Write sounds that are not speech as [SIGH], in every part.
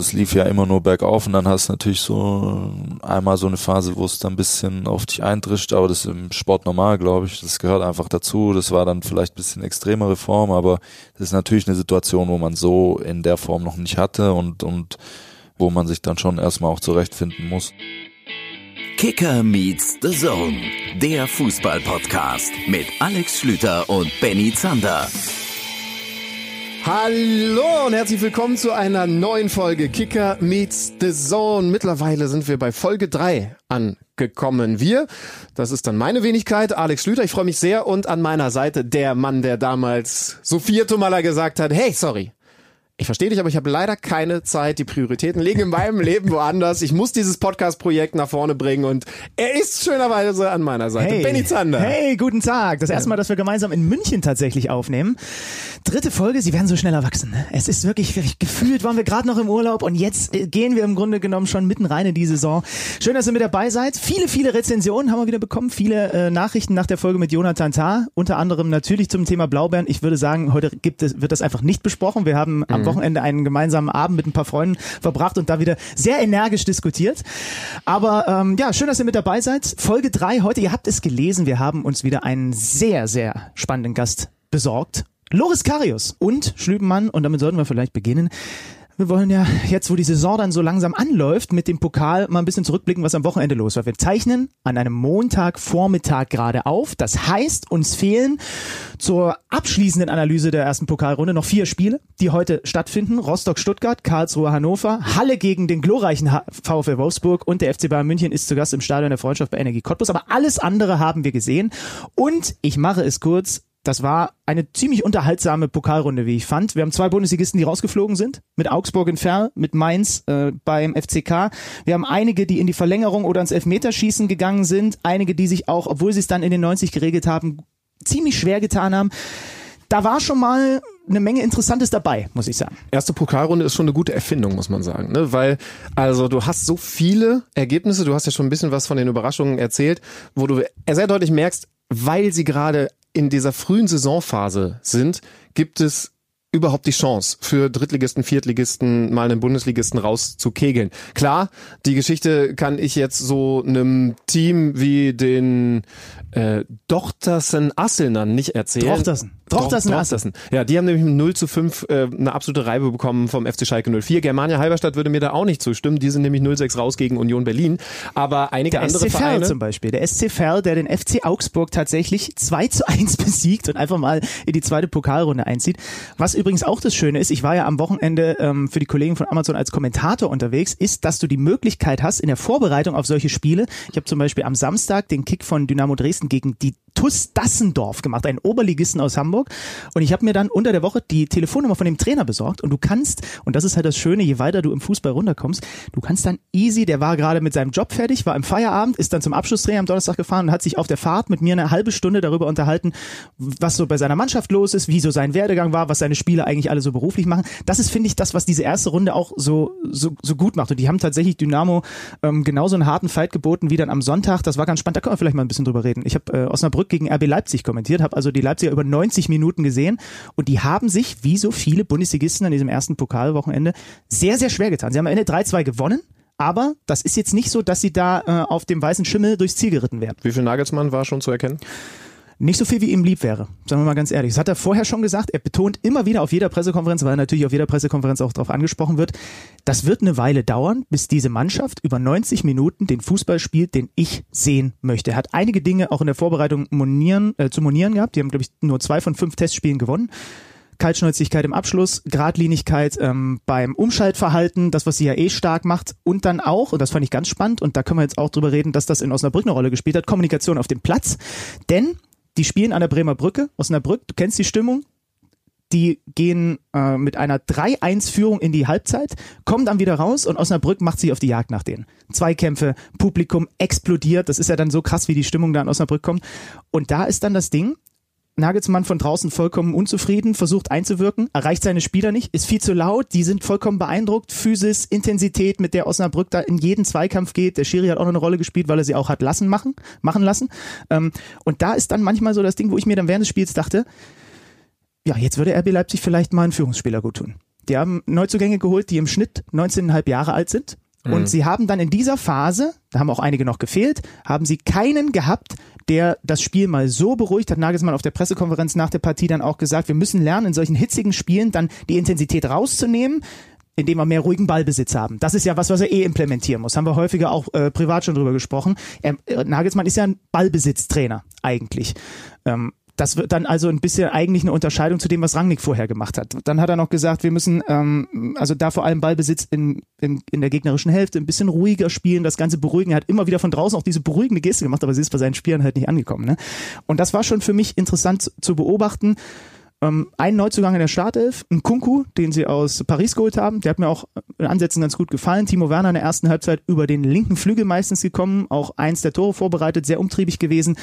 Es lief ja immer nur bergauf und dann hast du natürlich so einmal so eine Phase, wo es dann ein bisschen auf dich eintrischt, aber das ist im Sport normal, glaube ich. Das gehört einfach dazu. Das war dann vielleicht ein bisschen extremere Form, aber das ist natürlich eine Situation, wo man so in der Form noch nicht hatte und, und wo man sich dann schon erstmal auch zurechtfinden muss. Kicker meets the Zone, der Fußball-Podcast mit Alex Schlüter und Benny Zander. Hallo und herzlich willkommen zu einer neuen Folge Kicker meets the Zone. Mittlerweile sind wir bei Folge 3 angekommen. Wir, das ist dann meine Wenigkeit, Alex Schlüter. Ich freue mich sehr und an meiner Seite der Mann, der damals Sophia Tomala gesagt hat, hey, sorry, ich verstehe dich, aber ich habe leider keine Zeit. Die Prioritäten liegen in meinem Leben woanders. Ich muss dieses Podcast-Projekt nach vorne bringen und er ist schönerweise an meiner Seite. Hey, Benny Zander. Hey, guten Tag. Das erste Mal, dass wir gemeinsam in München tatsächlich aufnehmen. Dritte Folge, Sie werden so schnell erwachsen. Ne? Es ist wirklich, wirklich gefühlt, waren wir gerade noch im Urlaub und jetzt äh, gehen wir im Grunde genommen schon mitten rein in die Saison. Schön, dass ihr mit dabei seid. Viele, viele Rezensionen haben wir wieder bekommen, viele äh, Nachrichten nach der Folge mit Jonathan Tah, unter anderem natürlich zum Thema Blaubeeren. Ich würde sagen, heute gibt es, wird das einfach nicht besprochen. Wir haben am Wochenende einen gemeinsamen Abend mit ein paar Freunden verbracht und da wieder sehr energisch diskutiert. Aber ähm, ja, schön, dass ihr mit dabei seid. Folge drei heute, ihr habt es gelesen, wir haben uns wieder einen sehr, sehr spannenden Gast besorgt. Loris Karius und Schlübenmann, und damit sollten wir vielleicht beginnen. Wir wollen ja jetzt, wo die Saison dann so langsam anläuft, mit dem Pokal mal ein bisschen zurückblicken, was am Wochenende los war. Wir zeichnen an einem Montagvormittag gerade auf. Das heißt, uns fehlen zur abschließenden Analyse der ersten Pokalrunde noch vier Spiele, die heute stattfinden. Rostock-Stuttgart, Karlsruhe-Hannover, Halle gegen den glorreichen VfL Wolfsburg und der FC Bayern München ist zu Gast im Stadion der Freundschaft bei Energie Cottbus. Aber alles andere haben wir gesehen. Und ich mache es kurz. Das war eine ziemlich unterhaltsame Pokalrunde, wie ich fand. Wir haben zwei Bundesligisten, die rausgeflogen sind. Mit Augsburg in Ferl, mit Mainz äh, beim FCK. Wir haben einige, die in die Verlängerung oder ins Elfmeterschießen gegangen sind. Einige, die sich auch, obwohl sie es dann in den 90 geregelt haben, ziemlich schwer getan haben. Da war schon mal eine Menge Interessantes dabei, muss ich sagen. Erste Pokalrunde ist schon eine gute Erfindung, muss man sagen, ne? Weil also du hast so viele Ergebnisse, du hast ja schon ein bisschen was von den Überraschungen erzählt, wo du sehr deutlich merkst, weil sie gerade in dieser frühen Saisonphase sind, gibt es überhaupt die Chance für Drittligisten, Viertligisten mal einen Bundesligisten rauszukegeln. Klar, die Geschichte kann ich jetzt so einem Team wie den äh, Dochtersen Asselnern nicht erzählen. Drochtersen. Drochtersen. Ja, die haben nämlich mit 0 zu 5 äh, eine absolute Reibe bekommen vom FC Schalke 04. Germania Halberstadt würde mir da auch nicht zustimmen. Die sind nämlich 0-6 raus gegen Union Berlin. Aber einige Der andere SC Vereine... zum Beispiel. Der SC Verl, der den FC Augsburg tatsächlich 2 zu 1 [LAUGHS] besiegt und einfach mal in die zweite Pokalrunde einzieht. Was übrigens auch das Schöne ist, ich war ja am Wochenende ähm, für die Kollegen von Amazon als Kommentator unterwegs, ist, dass du die Möglichkeit hast in der Vorbereitung auf solche Spiele. Ich habe zum Beispiel am Samstag den Kick von Dynamo Dresden gegen die TuS Dassendorf gemacht, einen Oberligisten aus Hamburg. Und ich habe mir dann unter der Woche die Telefonnummer von dem Trainer besorgt. Und du kannst, und das ist halt das Schöne, je weiter du im Fußball runterkommst, du kannst dann easy, der war gerade mit seinem Job fertig, war im Feierabend, ist dann zum Abschlusstraining am Donnerstag gefahren und hat sich auf der Fahrt mit mir eine halbe Stunde darüber unterhalten, was so bei seiner Mannschaft los ist, wie so sein Werdegang war, was seine Spieler eigentlich alle so beruflich machen. Das ist, finde ich, das, was diese erste Runde auch so, so, so gut macht. Und die haben tatsächlich Dynamo ähm, genauso einen harten Fight geboten wie dann am Sonntag. Das war ganz spannend. Da können wir vielleicht mal ein bisschen drüber reden. Ich habe äh, Osnabrück gegen RB Leipzig kommentiert, habe also die Leipziger über 90 Minuten gesehen und die haben sich, wie so viele Bundesligisten an diesem ersten Pokalwochenende, sehr, sehr schwer getan. Sie haben am Ende 3-2 gewonnen. Aber das ist jetzt nicht so, dass sie da äh, auf dem weißen Schimmel durchs Ziel geritten werden. Wie viel Nagelsmann war schon zu erkennen? Nicht so viel, wie ihm lieb wäre, sagen wir mal ganz ehrlich. Das hat er vorher schon gesagt. Er betont immer wieder auf jeder Pressekonferenz, weil er natürlich auf jeder Pressekonferenz auch darauf angesprochen wird, das wird eine Weile dauern, bis diese Mannschaft über 90 Minuten den Fußball spielt, den ich sehen möchte. Er hat einige Dinge auch in der Vorbereitung monieren, äh, zu monieren gehabt. Die haben, glaube ich, nur zwei von fünf Testspielen gewonnen. Kaltschnäuzigkeit im Abschluss, Gradlinigkeit ähm, beim Umschaltverhalten, das, was sie ja eh stark macht und dann auch, und das fand ich ganz spannend, und da können wir jetzt auch drüber reden, dass das in Osnabrück eine Rolle gespielt hat, Kommunikation auf dem Platz. Denn die spielen an der Bremer Brücke, Osnabrück, du kennst die Stimmung, die gehen äh, mit einer 3-1-Führung in die Halbzeit, kommen dann wieder raus und Osnabrück macht sich auf die Jagd nach denen. Zweikämpfe, Publikum explodiert, das ist ja dann so krass, wie die Stimmung da in Osnabrück kommt. Und da ist dann das Ding, Nagelsmann von draußen vollkommen unzufrieden, versucht einzuwirken, erreicht seine Spieler nicht, ist viel zu laut, die sind vollkommen beeindruckt, Physis, Intensität, mit der Osnabrück da in jeden Zweikampf geht. Der Schiri hat auch noch eine Rolle gespielt, weil er sie auch hat lassen machen, machen lassen. Ähm, und da ist dann manchmal so das Ding, wo ich mir dann während des Spiels dachte, ja, jetzt würde RB Leipzig vielleicht mal einen Führungsspieler gut tun. Die haben Neuzugänge geholt, die im Schnitt 19,5 Jahre alt sind. Und sie haben dann in dieser Phase, da haben auch einige noch gefehlt, haben sie keinen gehabt, der das Spiel mal so beruhigt hat. Nagelsmann auf der Pressekonferenz nach der Partie dann auch gesagt, wir müssen lernen, in solchen hitzigen Spielen dann die Intensität rauszunehmen, indem wir mehr ruhigen Ballbesitz haben. Das ist ja was, was er eh implementieren muss. Haben wir häufiger auch äh, privat schon drüber gesprochen. Er, äh, Nagelsmann ist ja ein Ballbesitztrainer eigentlich. Ähm, das wird dann also ein bisschen eigentlich eine Unterscheidung zu dem, was Rangnick vorher gemacht hat. Dann hat er noch gesagt, wir müssen ähm, also da vor allem Ballbesitz in, in, in der gegnerischen Hälfte ein bisschen ruhiger spielen, das Ganze beruhigen. Er hat immer wieder von draußen auch diese beruhigende Geste gemacht, aber sie ist bei seinen Spielern halt nicht angekommen. Ne? Und das war schon für mich interessant zu, zu beobachten. Ähm, ein Neuzugang in der Startelf, ein Kunku, den sie aus Paris geholt haben. Der hat mir auch in Ansätzen ganz gut gefallen. Timo Werner in der ersten Halbzeit über den linken Flügel meistens gekommen, auch eins der Tore vorbereitet, sehr umtriebig gewesen.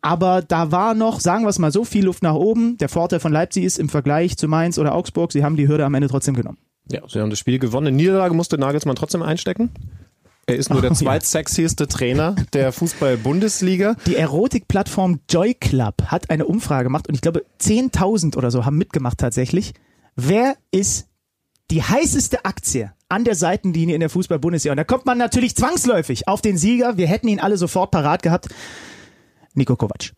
Aber da war noch, sagen wir es mal so, viel Luft nach oben. Der Vorteil von Leipzig ist im Vergleich zu Mainz oder Augsburg, sie haben die Hürde am Ende trotzdem genommen. Ja, sie haben das Spiel gewonnen. Niederlage musste Nagelsmann trotzdem einstecken. Er ist nur der Oh, [LAUGHS] ja. zweitsexieste Trainer der Fußball-Bundesliga. Die Erotikplattform Joy Club hat eine Umfrage gemacht und ich glaube 10.000 oder so haben mitgemacht tatsächlich. Wer ist die heißeste Aktie an der Seitenlinie in der Fußball-Bundesliga? Und da kommt man natürlich zwangsläufig auf den Sieger. Wir hätten ihn alle sofort parat gehabt. Nico Kovac.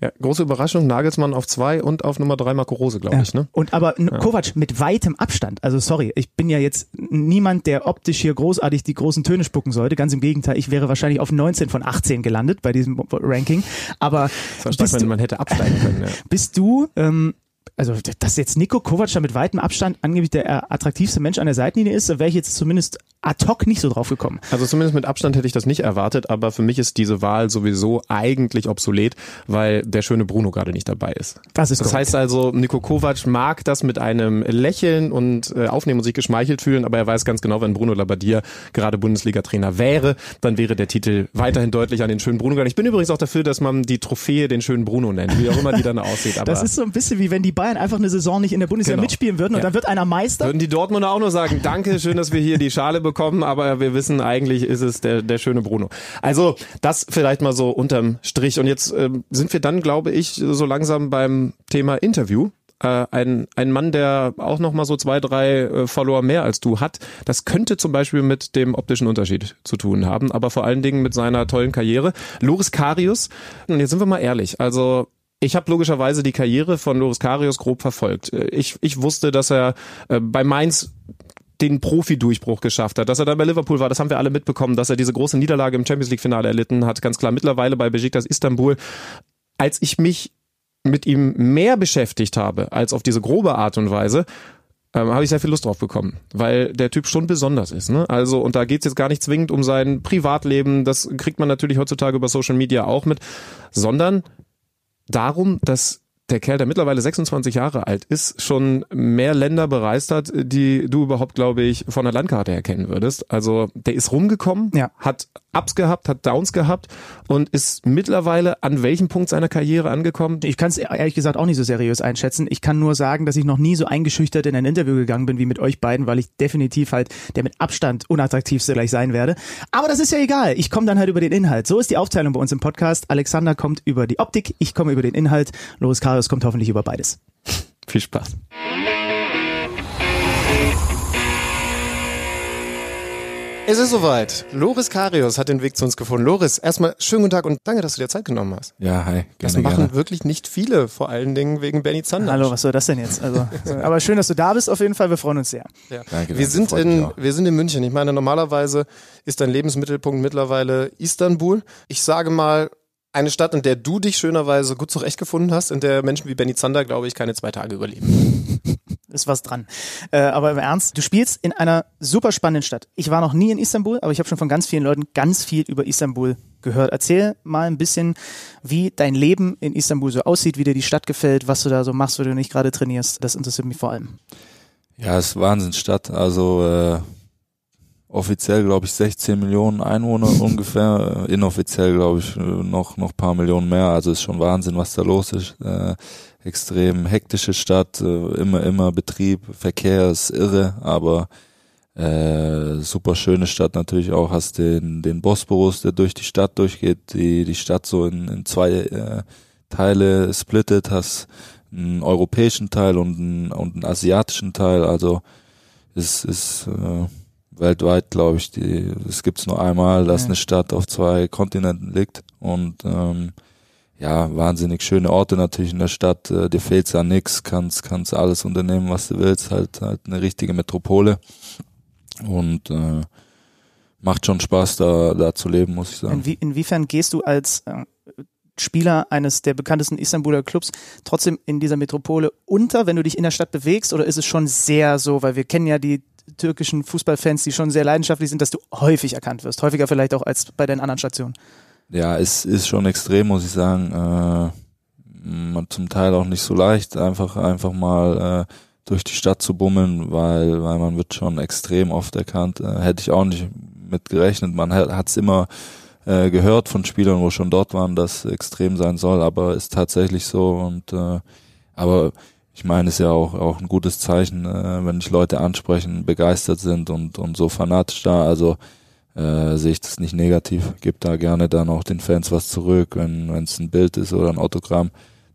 Ja, große Überraschung, Nagelsmann auf zwei und auf Nummer drei Marco Rose, glaube ich. Ne? Und aber N- Kovac mit weitem Abstand. Also sorry, ich bin ja jetzt niemand, der optisch hier großartig die großen Töne spucken sollte. Ganz im Gegenteil, ich wäre wahrscheinlich auf 19 von 18 gelandet bei diesem Ranking. Aber Das bist man, du, man hätte absteigen können. Ja. [LAUGHS] bist du ähm, also dass jetzt Nico Kovac da mit weitem Abstand angeblich der äh, attraktivste Mensch an der Seitenlinie ist, da wäre ich jetzt zumindest ad hoc nicht so drauf gekommen. Also zumindest mit Abstand hätte ich das nicht erwartet, aber für mich ist diese Wahl sowieso eigentlich obsolet, weil der schöne Bruno gerade nicht dabei ist. Das ist Das korrekt. heißt also, Nico Kovac mag das mit einem Lächeln und äh, aufnehmen und sich geschmeichelt fühlen, aber er weiß ganz genau, wenn Bruno Labbadia gerade Bundesliga-Trainer wäre, dann wäre der Titel weiterhin deutlich an den schönen Bruno gegangen. Ich bin übrigens auch dafür, dass man die Trophäe den schönen Bruno nennt, wie auch immer die dann [LAUGHS] aussieht. Aber Das ist so ein bisschen wie wenn die Bayern einfach eine Saison nicht in der Bundesliga Genau. mitspielen würden und Ja. dann wird einer Meister. Würden die Dortmunder auch nur sagen, danke, schön, dass wir hier die Schale bekommen, aber wir wissen, eigentlich ist es der, der schöne Bruno. Also das vielleicht mal so unterm Strich. Und jetzt ähm, sind wir dann, glaube ich, so langsam beim Thema Interview. Äh, ein, ein Mann, der auch noch mal so zwei, drei äh, Follower mehr als du hat, das könnte zum Beispiel mit dem optischen Unterschied zu tun haben, aber vor allen Dingen mit seiner tollen Karriere. Loris Karius, und jetzt sind wir mal ehrlich, also ich habe logischerweise die Karriere von Loris Karius grob verfolgt. Äh, Ich, ich wusste, dass er äh, bei Mainz den Profi-Durchbruch geschafft hat, dass er da bei Liverpool war, das haben wir alle mitbekommen, dass er diese große Niederlage im Champions League-Finale erlitten hat, ganz klar. Mittlerweile bei Besiktas Istanbul. Als ich mich mit ihm mehr beschäftigt habe, als auf diese grobe Art und Weise, ähm, habe ich sehr viel Lust drauf bekommen, weil der Typ schon besonders ist. Ne? Also, und da geht's jetzt gar nicht zwingend um sein Privatleben, das kriegt man natürlich heutzutage über Social Media auch mit, sondern darum, dass der Kerl, der mittlerweile 26 Jahre alt ist, schon mehr Länder bereist hat, die du überhaupt, glaube ich, von der Landkarte erkennen würdest. Also der ist rumgekommen, Ja. hat Ups gehabt, hat Downs gehabt und ist mittlerweile an welchem Punkt seiner Karriere angekommen? Ich kann es ehrlich gesagt auch nicht so seriös einschätzen. Ich kann nur sagen, dass ich noch nie so eingeschüchtert in ein Interview gegangen bin wie mit euch beiden, weil ich definitiv halt der mit Abstand unattraktivste gleich sein werde. Aber das ist ja egal. Ich komme dann halt über den Inhalt. So ist die Aufteilung bei uns im Podcast. Alexander kommt über die Optik, ich komme über den Inhalt. Loris Karius kommt hoffentlich über beides. Viel Spaß. Es ist soweit. Loris Karius hat den Weg zu uns gefunden. Loris, erstmal schönen guten Tag und danke, dass du dir Zeit genommen hast. Ja, hi. Das Gerne, machen gerne. wirklich nicht viele, vor allen Dingen wegen Benny Zander. Hallo, was soll das denn jetzt? Also, [LAUGHS] aber schön, dass du da bist auf jeden Fall. Wir freuen uns sehr. Ja. Danke, wir, sind in, wir sind in München. Ich meine, normalerweise ist dein Lebensmittelpunkt mittlerweile Istanbul. Ich sage mal, eine Stadt, in der du dich schönerweise gut zurechtgefunden hast, in der Menschen wie Benny Zander, glaube ich, keine zwei Tage überleben. [LAUGHS] ist was dran. Äh, aber im Ernst, du spielst in einer super spannenden Stadt. Ich war noch nie in Istanbul, aber ich habe schon von ganz vielen Leuten ganz viel über Istanbul gehört. Erzähl mal ein bisschen, wie dein Leben in Istanbul so aussieht, wie dir die Stadt gefällt, was du da so machst, wenn du nicht gerade trainierst. Das interessiert mich vor allem. Ja, es ist Wahnsinnsstadt. Also äh, offiziell glaube ich 16 Millionen Einwohner [LAUGHS] ungefähr. Äh, Inoffiziell glaube ich äh, noch noch paar Millionen mehr. Also ist schon Wahnsinn, was da los ist. Äh, extrem hektische Stadt, äh, immer immer Betrieb, Verkehr ist irre, aber äh, super schöne Stadt natürlich auch. Hast den den Bosporus, der durch die Stadt durchgeht, die die Stadt so in, in zwei äh, Teile splittet. Hast einen europäischen Teil und einen, und einen asiatischen Teil. Also ist, ist äh, weltweit, glaube ich, die, es gibt's nur einmal, dass Ja. eine Stadt auf zwei Kontinenten liegt und ähm, ja, wahnsinnig schöne Orte natürlich in der Stadt. Äh, dir fehlt's an nix, kannst, kannst alles unternehmen, was du willst. Halt, halt eine richtige Metropole. Und äh, macht schon Spaß, da, da zu leben, muss ich sagen. Inwie inwiefern gehst du als äh, Spieler eines der bekanntesten Istanbuler Clubs trotzdem in dieser Metropole unter, wenn du dich in der Stadt bewegst? Oder ist es schon sehr so, weil wir kennen ja die türkischen Fußballfans, die schon sehr leidenschaftlich sind, dass du häufig erkannt wirst, häufiger vielleicht auch als bei deinen anderen Stationen. Ja, es ist schon extrem, muss ich sagen. Äh, zum Teil auch nicht so leicht, einfach einfach mal äh, durch die Stadt zu bummeln, weil weil man wird schon extrem oft erkannt. Äh, hätte ich auch nicht mit gerechnet. Man hat es immer äh, gehört von Spielern, wo schon dort waren, dass extrem sein soll, aber ist tatsächlich so. Und äh, aber ich meine, es ist ja auch auch ein gutes Zeichen, äh, wenn dich Leute ansprechen, begeistert sind und und so fanatisch da. Also äh, sehe ich das nicht negativ. Gib da gerne dann auch den Fans was zurück, wenn es ein Bild ist oder ein Autogramm.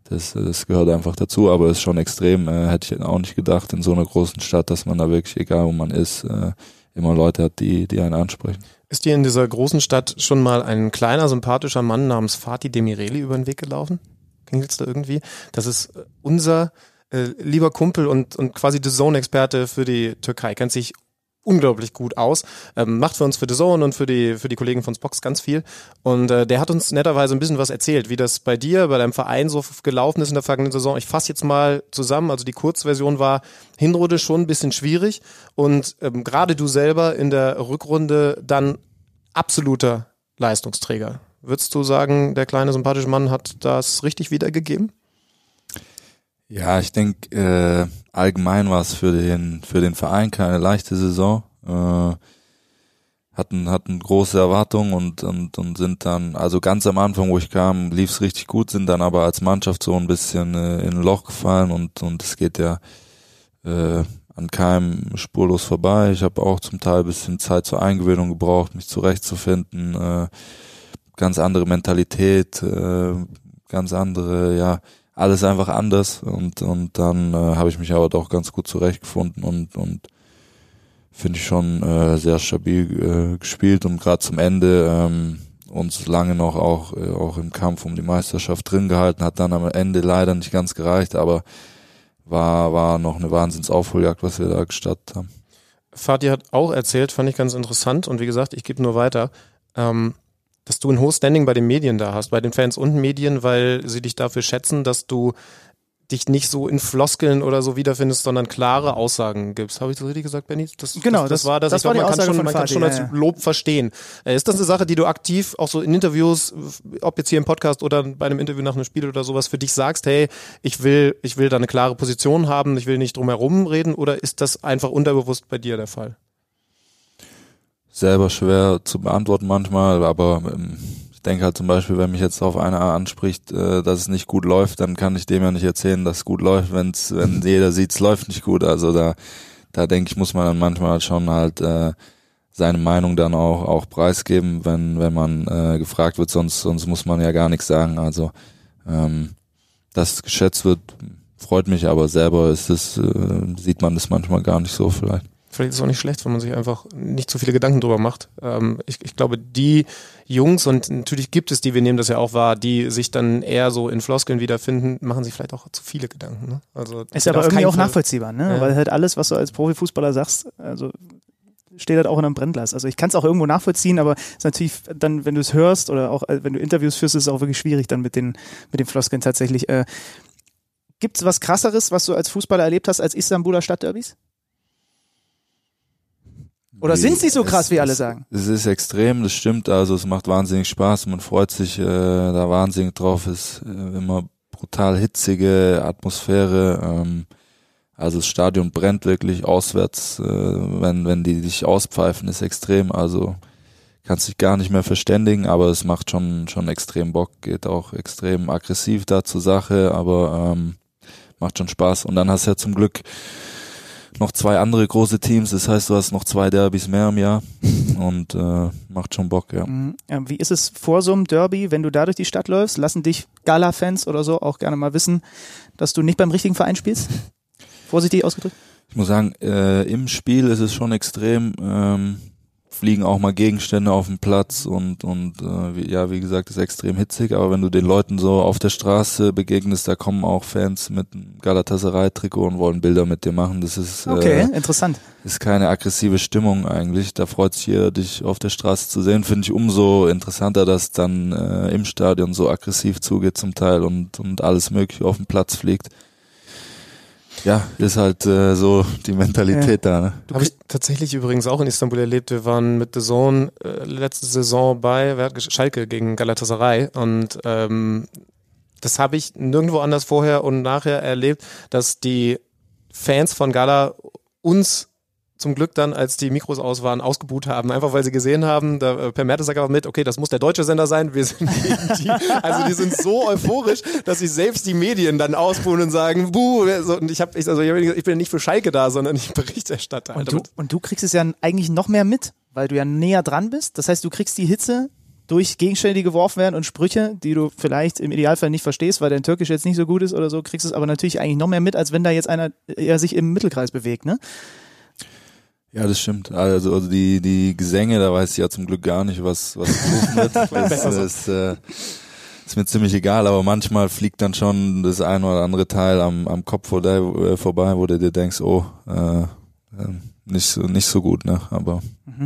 Das, das gehört einfach dazu, aber ist schon extrem. Äh, hätte ich auch nicht gedacht in so einer großen Stadt, dass man da wirklich, egal wo man ist, äh, immer Leute hat, die, die einen ansprechen. Ist dir in dieser großen Stadt schon mal ein kleiner, sympathischer Mann namens Fatih Demireli über den Weg gelaufen? Klingelt's da irgendwie? Das ist unser äh, lieber Kumpel und, und quasi The Zone-Experte für die Türkei. Kennt sich unglaublich gut aus. Ähm, macht für uns für The Zone und für die, für die Kollegen von Spox ganz viel. Und äh, der hat uns netterweise ein bisschen was erzählt, wie das bei dir, bei deinem Verein so gelaufen ist in der vergangenen Saison. Ich fasse jetzt mal zusammen. Also die Kurzversion war Hinrunde schon ein bisschen schwierig und ähm, gerade du selber in der Rückrunde dann absoluter Leistungsträger. Würdest du sagen, der kleine sympathische Mann hat das richtig wiedergegeben? Ja, ich denke, äh, allgemein war es für den, für den Verein keine leichte Saison. Äh, hatten, hatten große Erwartungen und, und, und sind dann, also ganz am Anfang, wo ich kam, lief es richtig gut, sind dann aber als Mannschaft so ein bisschen äh, in ein Loch gefallen und, und es geht ja äh, an keinem spurlos vorbei. Ich habe auch zum Teil bisschen Zeit zur Eingewöhnung gebraucht, mich zurechtzufinden. Äh, ganz andere Mentalität, äh, ganz andere, ja, alles einfach anders und und dann äh, habe ich mich aber doch ganz gut zurechtgefunden und und finde ich schon äh, sehr stabil äh, gespielt und gerade zum Ende ähm, uns lange noch auch äh, auch im Kampf um die Meisterschaft drin gehalten hat dann am Ende leider nicht ganz gereicht aber war war noch eine Wahnsinnsaufholjagd was wir da gestartet haben. Fatih hat auch erzählt, fand ich ganz interessant und wie gesagt, ich gebe nur weiter, ähm, dass du ein hohes Standing bei den Medien da hast, bei den Fans und Medien, weil sie dich dafür schätzen, dass du dich nicht so in Floskeln oder so wiederfindest, sondern klare Aussagen gibst. Habe ich das richtig gesagt, Benny? Das, Genau, das, das war das. das ich war glaube, man kann schon, man kann Fatih, schon als ja, ja. Lob verstehen. Äh, Ist das eine Sache, die du aktiv auch so in Interviews, ob jetzt hier im Podcast oder bei einem Interview nach einem Spiel oder sowas für dich sagst, hey, ich will, ich will da eine klare Position haben, ich will nicht drum herum reden, oder ist das einfach unterbewusst bei dir der Fall? Selber schwer zu beantworten manchmal, aber ähm, ich denke halt zum Beispiel, wenn mich jetzt auf einer anspricht, äh, dass es nicht gut läuft, dann kann ich dem ja nicht erzählen, dass es gut läuft, wenn's, wenn [LAUGHS] jeder sieht, es läuft nicht gut. Also da, da denke ich, muss man dann manchmal schon halt äh, seine Meinung dann auch auch preisgeben, wenn wenn man äh, gefragt wird, sonst sonst muss man ja gar nichts sagen. Also ähm, dass es geschätzt wird, freut mich, aber selber ist es äh, sieht man das manchmal gar nicht so vielleicht. Vielleicht ist es auch nicht schlecht, wenn man sich einfach nicht so viele Gedanken drüber macht. Ähm, ich, ich glaube, die Jungs, und natürlich gibt es die, wir nehmen das ja auch wahr, die sich dann eher so in Floskeln wiederfinden, machen sich vielleicht auch zu viele Gedanken. Ne? Also, Ist aber irgendwie auch Fall- nachvollziehbar, ne? Ja. Weil halt alles, was du als Profifußballer sagst, also steht halt auch in einem Brennglas. Also ich kann es auch irgendwo nachvollziehen, aber es ist natürlich dann, wenn du es hörst oder auch äh, wenn du Interviews führst, ist es auch wirklich schwierig dann mit den mit den Floskeln tatsächlich. Äh, Gibt es was krasseres, was du als Fußballer erlebt hast als Istanbuler Stadtderbys? Oder sind sie so Es- krass, wie alle es- sagen? Es ist extrem, das stimmt. Also es macht wahnsinnig Spaß. Man freut sich äh, da wahnsinnig drauf. Es ist äh, immer brutal hitzige Atmosphäre. Ähm, also das Stadion brennt wirklich auswärts, äh, wenn wenn die dich auspfeifen, ist extrem. Also kannst dich gar nicht mehr verständigen, aber es macht schon schon extrem Bock. Geht auch extrem aggressiv da zur Sache, aber ähm, macht schon Spaß. Und dann hast du ja zum Glück noch zwei andere große Teams. Das heißt, du hast noch zwei Derbys mehr im Jahr [LAUGHS] und äh, macht schon Bock, ja. Mhm. Ähm, Wie ist es vor so einem Derby, wenn du da durch die Stadt läufst? Lassen dich Gala-Fans oder so auch gerne mal wissen, dass du nicht beim richtigen Verein spielst? [LAUGHS] Vorsichtig ausgedrückt. Ich muss sagen, äh, im Spiel ist es schon extrem. Ähm, fliegen auch mal Gegenstände auf den Platz und und äh, wie, ja, wie gesagt, ist extrem hitzig, aber wenn du den Leuten so auf der Straße begegnest, da kommen auch Fans mit Galatasaray-Trikot und wollen Bilder mit dir machen. Das ist Okay, äh, interessant. ist keine aggressive Stimmung eigentlich. Da freut sich jeder, dich auf der Straße zu sehen. Finde ich umso interessanter, dass dann äh, im Stadion so aggressiv zugeht zum Teil und, und alles mögliche auf den Platz fliegt. Ja, ist halt äh, so die Mentalität da. Ne? Habe ich tatsächlich übrigens auch in Istanbul erlebt. Wir waren mit The Zone äh, letzte Saison bei wer hat Schalke gegen Galatasaray und ähm, das habe ich nirgendwo anders vorher und nachher erlebt, dass die Fans von Gala uns zum Glück dann, als die Mikros aus waren, ausgebuht haben, einfach weil sie gesehen haben, da, äh, Per Mertesacker auch mit, okay, das muss der deutsche Sender sein, wir sind gegen die. Also die sind so euphorisch, dass sich selbst die Medien dann ausbuhen und sagen, buh, so, und ich habe ich, also ich bin nicht für Schalke da, sondern ich Berichterstatter. Und du, und du kriegst es ja eigentlich noch mehr mit, weil du ja näher dran bist. Das heißt, du kriegst die Hitze durch Gegenstände, die geworfen werden und Sprüche, die du vielleicht im Idealfall nicht verstehst, weil dein Türkisch jetzt nicht so gut ist oder so, kriegst es aber natürlich eigentlich noch mehr mit, als wenn da jetzt einer eher sich im Mittelkreis bewegt, ne? Ja, das stimmt. Also, also die, die Gesänge, da weiß ich ja zum Glück gar nicht, was, was gerufen wird. [LAUGHS] Das, das äh, ist mir ziemlich egal, aber manchmal fliegt dann schon das ein oder andere Teil am, am Kopf vor der, äh, vorbei, wo du dir denkst, oh, äh, äh, nicht so, nicht so gut, ne? Aber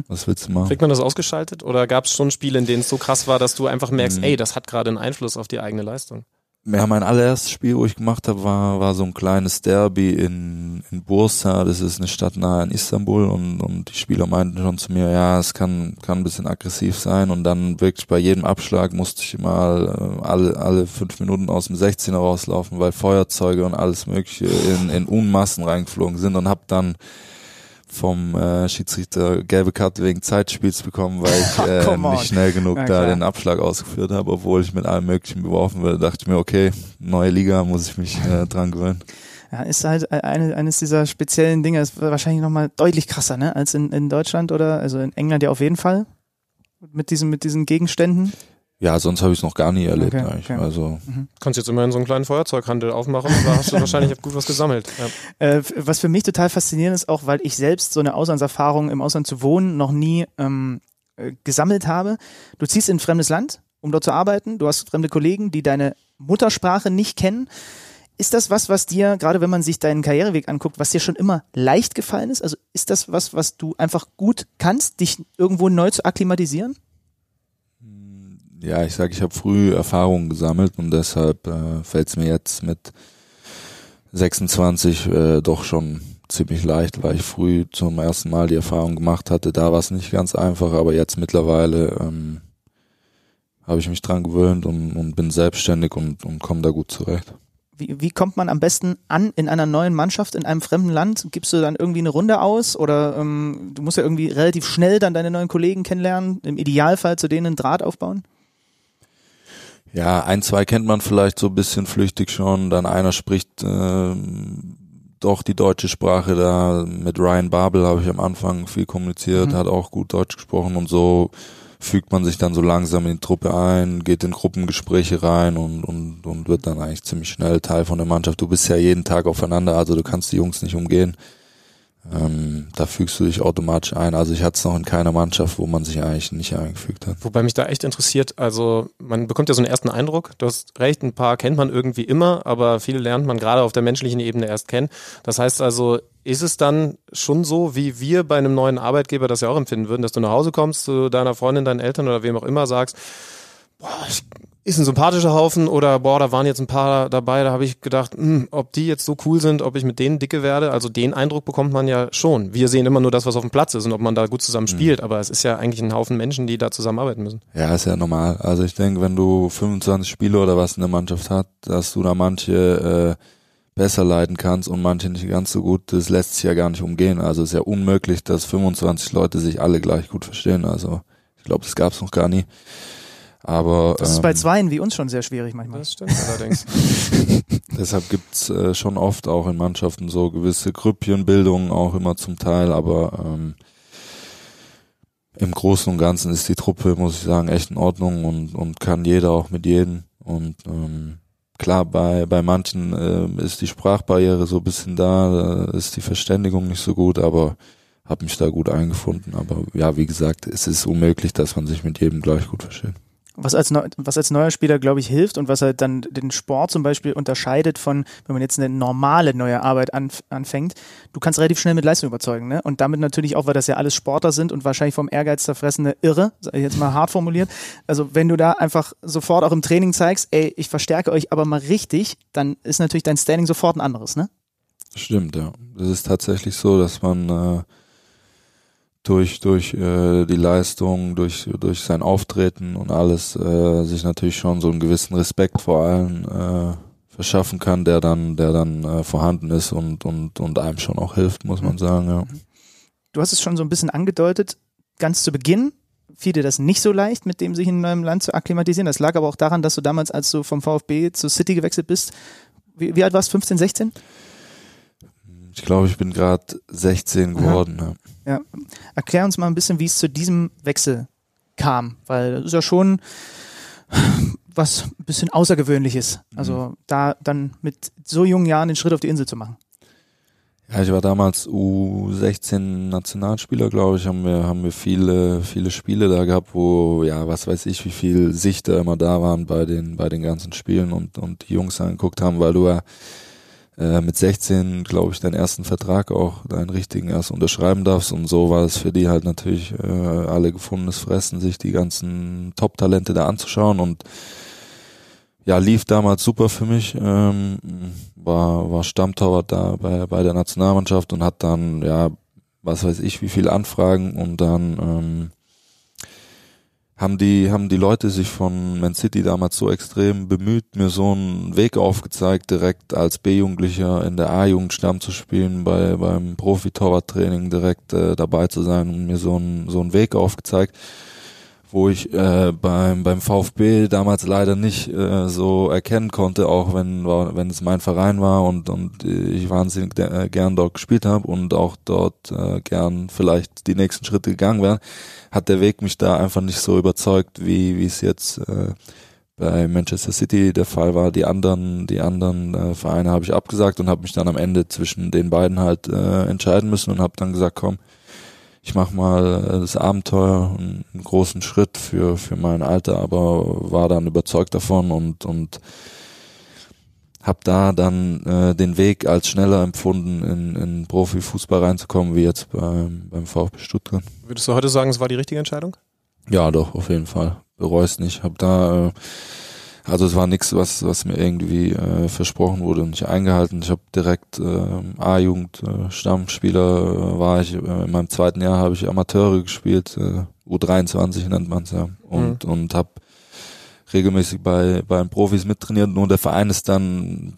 was willst du machen? Kriegt man das ausgeschaltet oder gab es schon Spiele, in denen es so krass war, dass du einfach merkst, Mhm. ey, das hat gerade einen Einfluss auf die eigene Leistung? Ja, mein allererstes Spiel, wo ich gemacht habe, war, war so ein kleines Derby in, in Bursa. Das ist eine Stadt nahe an Istanbul und, und die Spieler meinten schon zu mir, ja, es kann, kann ein bisschen aggressiv sein und dann wirklich bei jedem Abschlag musste ich mal äh, alle, alle fünf Minuten aus dem 16er rauslaufen, weil Feuerzeuge und alles mögliche in, in Unmassen reingeflogen sind und habe dann vom äh, Schiedsrichter gelbe Karte wegen Zeitspiels bekommen, weil [LAUGHS] ich äh, nicht schnell genug Na da den Abschlag ausgeführt habe, obwohl ich mit allem Möglichen beworfen wurde. Dachte ich mir, okay, neue Liga, muss ich mich äh, dran gewöhnen. Ja, ist halt eine, eines dieser speziellen Dinge, ist wahrscheinlich nochmal deutlich krasser, ne, als in, in Deutschland oder, also in England ja auf jeden Fall. Mit diesen, mit diesen Gegenständen. Ja, sonst habe ich es noch gar nie erlebt Okay, eigentlich. okay. Also Kannst jetzt immerhin so einen kleinen Feuerzeughandel aufmachen, da hast du wahrscheinlich gut was gesammelt. Ja. [LAUGHS] Äh, was für mich total faszinierend ist, auch weil ich selbst so eine Auslandserfahrung im Ausland zu wohnen noch nie ähm, äh, gesammelt habe. Du ziehst in ein fremdes Land, um dort zu arbeiten. Du hast fremde Kollegen, die deine Muttersprache nicht kennen. Ist das was, was dir, gerade wenn man sich deinen Karriereweg anguckt, was dir schon immer leicht gefallen ist? Also ist das was, was du einfach gut kannst, dich irgendwo neu zu akklimatisieren? Ja, ich sage, ich habe früh Erfahrungen gesammelt und deshalb äh, fällt es mir jetzt mit 26 äh, doch schon ziemlich leicht, weil ich früh zum ersten Mal die Erfahrung gemacht hatte. Da war es nicht ganz einfach, aber jetzt mittlerweile ähm, habe ich mich dran gewöhnt und, und bin selbstständig und, und komme da gut zurecht. Wie, wie kommt man am besten an in einer neuen Mannschaft in einem fremden Land? Gibst du dann irgendwie eine Runde aus oder ähm, du musst ja irgendwie relativ schnell dann deine neuen Kollegen kennenlernen, im Idealfall zu denen einen Draht aufbauen? Ja, ein, zwei kennt man vielleicht so ein bisschen flüchtig schon, dann einer spricht ähm, doch die deutsche Sprache da. Mit Ryan Babel habe ich am Anfang viel kommuniziert, Mhm. hat auch gut Deutsch gesprochen und so fügt man sich dann so langsam in die Truppe ein, geht in Gruppengespräche rein und, und, und wird dann eigentlich ziemlich schnell Teil von der Mannschaft. Du bist ja jeden Tag aufeinander, also du kannst die Jungs nicht umgehen. Ähm, da fügst du dich automatisch ein. Also ich hatte es noch in keiner Mannschaft, wo man sich eigentlich nicht eingefügt hat. Wobei mich da echt interessiert, also man bekommt ja so einen ersten Eindruck, du hast recht, ein paar kennt man irgendwie immer, aber viele lernt man gerade auf der menschlichen Ebene erst kennen. Das heißt also, ist es dann schon so, wie wir bei einem neuen Arbeitgeber das ja auch empfinden würden, dass du nach Hause kommst zu deiner Freundin, deinen Eltern oder wem auch immer, sagst, boah, ich, ist ein sympathischer Haufen oder boah, da waren jetzt ein paar dabei, da habe ich gedacht, hm, ob die jetzt so cool sind, ob ich mit denen dicke werde. Also den Eindruck bekommt man ja schon. Wir sehen immer nur das, was auf dem Platz ist und ob man da gut zusammen spielt, aber es ist ja eigentlich ein Haufen Menschen, die da zusammenarbeiten müssen. Ja, ist ja normal. Also ich denke, wenn du 25 Spieler oder was in der Mannschaft hast, dass du da manche äh, besser leiten kannst und manche nicht ganz so gut, das lässt sich ja gar nicht umgehen. Also es ist ja unmöglich, dass 25 Leute sich alle gleich gut verstehen. Also ich glaube, das gab es noch gar nie. Aber Das ist bei ähm, Zweien wie uns schon sehr schwierig manchmal. Das stimmt allerdings. [LAUGHS] deshalb gibt's äh, schon oft auch in Mannschaften so gewisse Grüppchenbildungen auch immer zum Teil, aber ähm, im Großen und Ganzen ist die Truppe, muss ich sagen, echt in Ordnung und, und kann jeder auch mit jedem. Und ähm, klar, bei, bei manchen äh, ist die Sprachbarriere so ein bisschen da, da ist die Verständigung nicht so gut, aber habe mich da gut eingefunden. Aber ja, wie gesagt, es ist unmöglich, dass man sich mit jedem gleich gut versteht. Was als, neu, was als neuer Spieler, glaube ich, hilft und was halt dann den Sport zum Beispiel unterscheidet von, wenn man jetzt eine normale neue Arbeit anf anfängt, du kannst relativ schnell mit Leistung überzeugen. Ne? Und damit natürlich auch, weil das ja alles Sportler sind und wahrscheinlich vom Ehrgeiz zerfressene Irre, sag ich jetzt mal hart formuliert. Also wenn du da einfach sofort auch im Training zeigst, ey, ich verstärke euch aber mal richtig, dann ist natürlich dein Standing sofort ein anderes, ne? Stimmt, ja. Es ist tatsächlich so, dass man äh, durch durch äh, die Leistung, durch durch sein Auftreten und alles äh, sich natürlich schon so einen gewissen Respekt vor allen äh, verschaffen kann, der dann der dann äh, vorhanden ist und und und einem schon auch hilft, muss man sagen. Ja. Du hast es schon so ein bisschen angedeutet, ganz zu Beginn fiel dir das nicht so leicht, mit dem sich in einem Land zu akklimatisieren. Das lag aber auch daran, dass du damals, als du vom VfB zu City gewechselt bist, wie, wie alt warst du? 15, 16? Ich glaube, ich bin gerade 16 geworden. Ja. Ja. Erklär uns mal ein bisschen, wie es zu diesem Wechsel kam, weil das ist ja schon was ein bisschen Außergewöhnliches. Also mhm. da dann mit so jungen Jahren den Schritt auf die Insel zu machen. Ja, ich war damals U16 Nationalspieler, glaube ich, haben wir, haben wir viele, viele Spiele da gehabt, wo, ja, was weiß ich, wie viel Sichter immer da waren bei den, bei den ganzen Spielen und, und die Jungs angeguckt haben, weil du ja äh, mit 16, glaube ich, deinen ersten Vertrag auch, deinen richtigen erst unterschreiben darfst. Und so war es für die halt natürlich äh, alle gefundenes Fressen, sich die ganzen Top-Talente da anzuschauen. Und ja, lief damals super für mich. Ähm, war, war Stammtorwart da bei, bei der Nationalmannschaft und hat dann, ja, was weiß ich, wie viele Anfragen und dann ähm, haben die, haben die Leute sich von Man City damals so extrem bemüht, mir so einen Weg aufgezeigt, direkt als B-Jugendlicher in der A-Jugend Stamm zu spielen, bei, beim Profi-Torwart-Training direkt äh, dabei zu sein und mir so einen, so einen Weg aufgezeigt, wo ich äh, beim, beim VfB damals leider nicht äh, so erkennen konnte, auch wenn, wenn es mein Verein war und, und ich wahnsinnig äh, gern dort gespielt habe und auch dort äh, gern vielleicht die nächsten Schritte gegangen wäre hat der Weg mich da einfach nicht so überzeugt, wie wie es jetzt äh, bei Manchester City der Fall war. Die anderen, die anderen äh, Vereine habe ich abgesagt und habe mich dann am Ende zwischen den beiden halt äh, entscheiden müssen und habe dann gesagt, komm, ich mach mal äh, das Abenteuer, einen, einen großen Schritt für für mein Alter, aber war dann überzeugt davon und und habe da dann äh, den Weg als schneller empfunden, in, in Profifußball reinzukommen, wie jetzt beim, beim VfB Stuttgart. Würdest du heute sagen, es war die richtige Entscheidung? Ja, doch, auf jeden Fall. Bereue es nicht. Hab da, äh, also es war nichts, was, was mir irgendwie äh, versprochen wurde und nicht eingehalten. Ich habe direkt äh, A-Jugend, äh, Stammspieler äh, war ich. Äh, in meinem zweiten Jahr habe ich Amateure gespielt, äh, U23 nennt man es ja. Und, mhm. und habe regelmäßig bei, bei Profis mittrainiert. Nur der Verein ist dann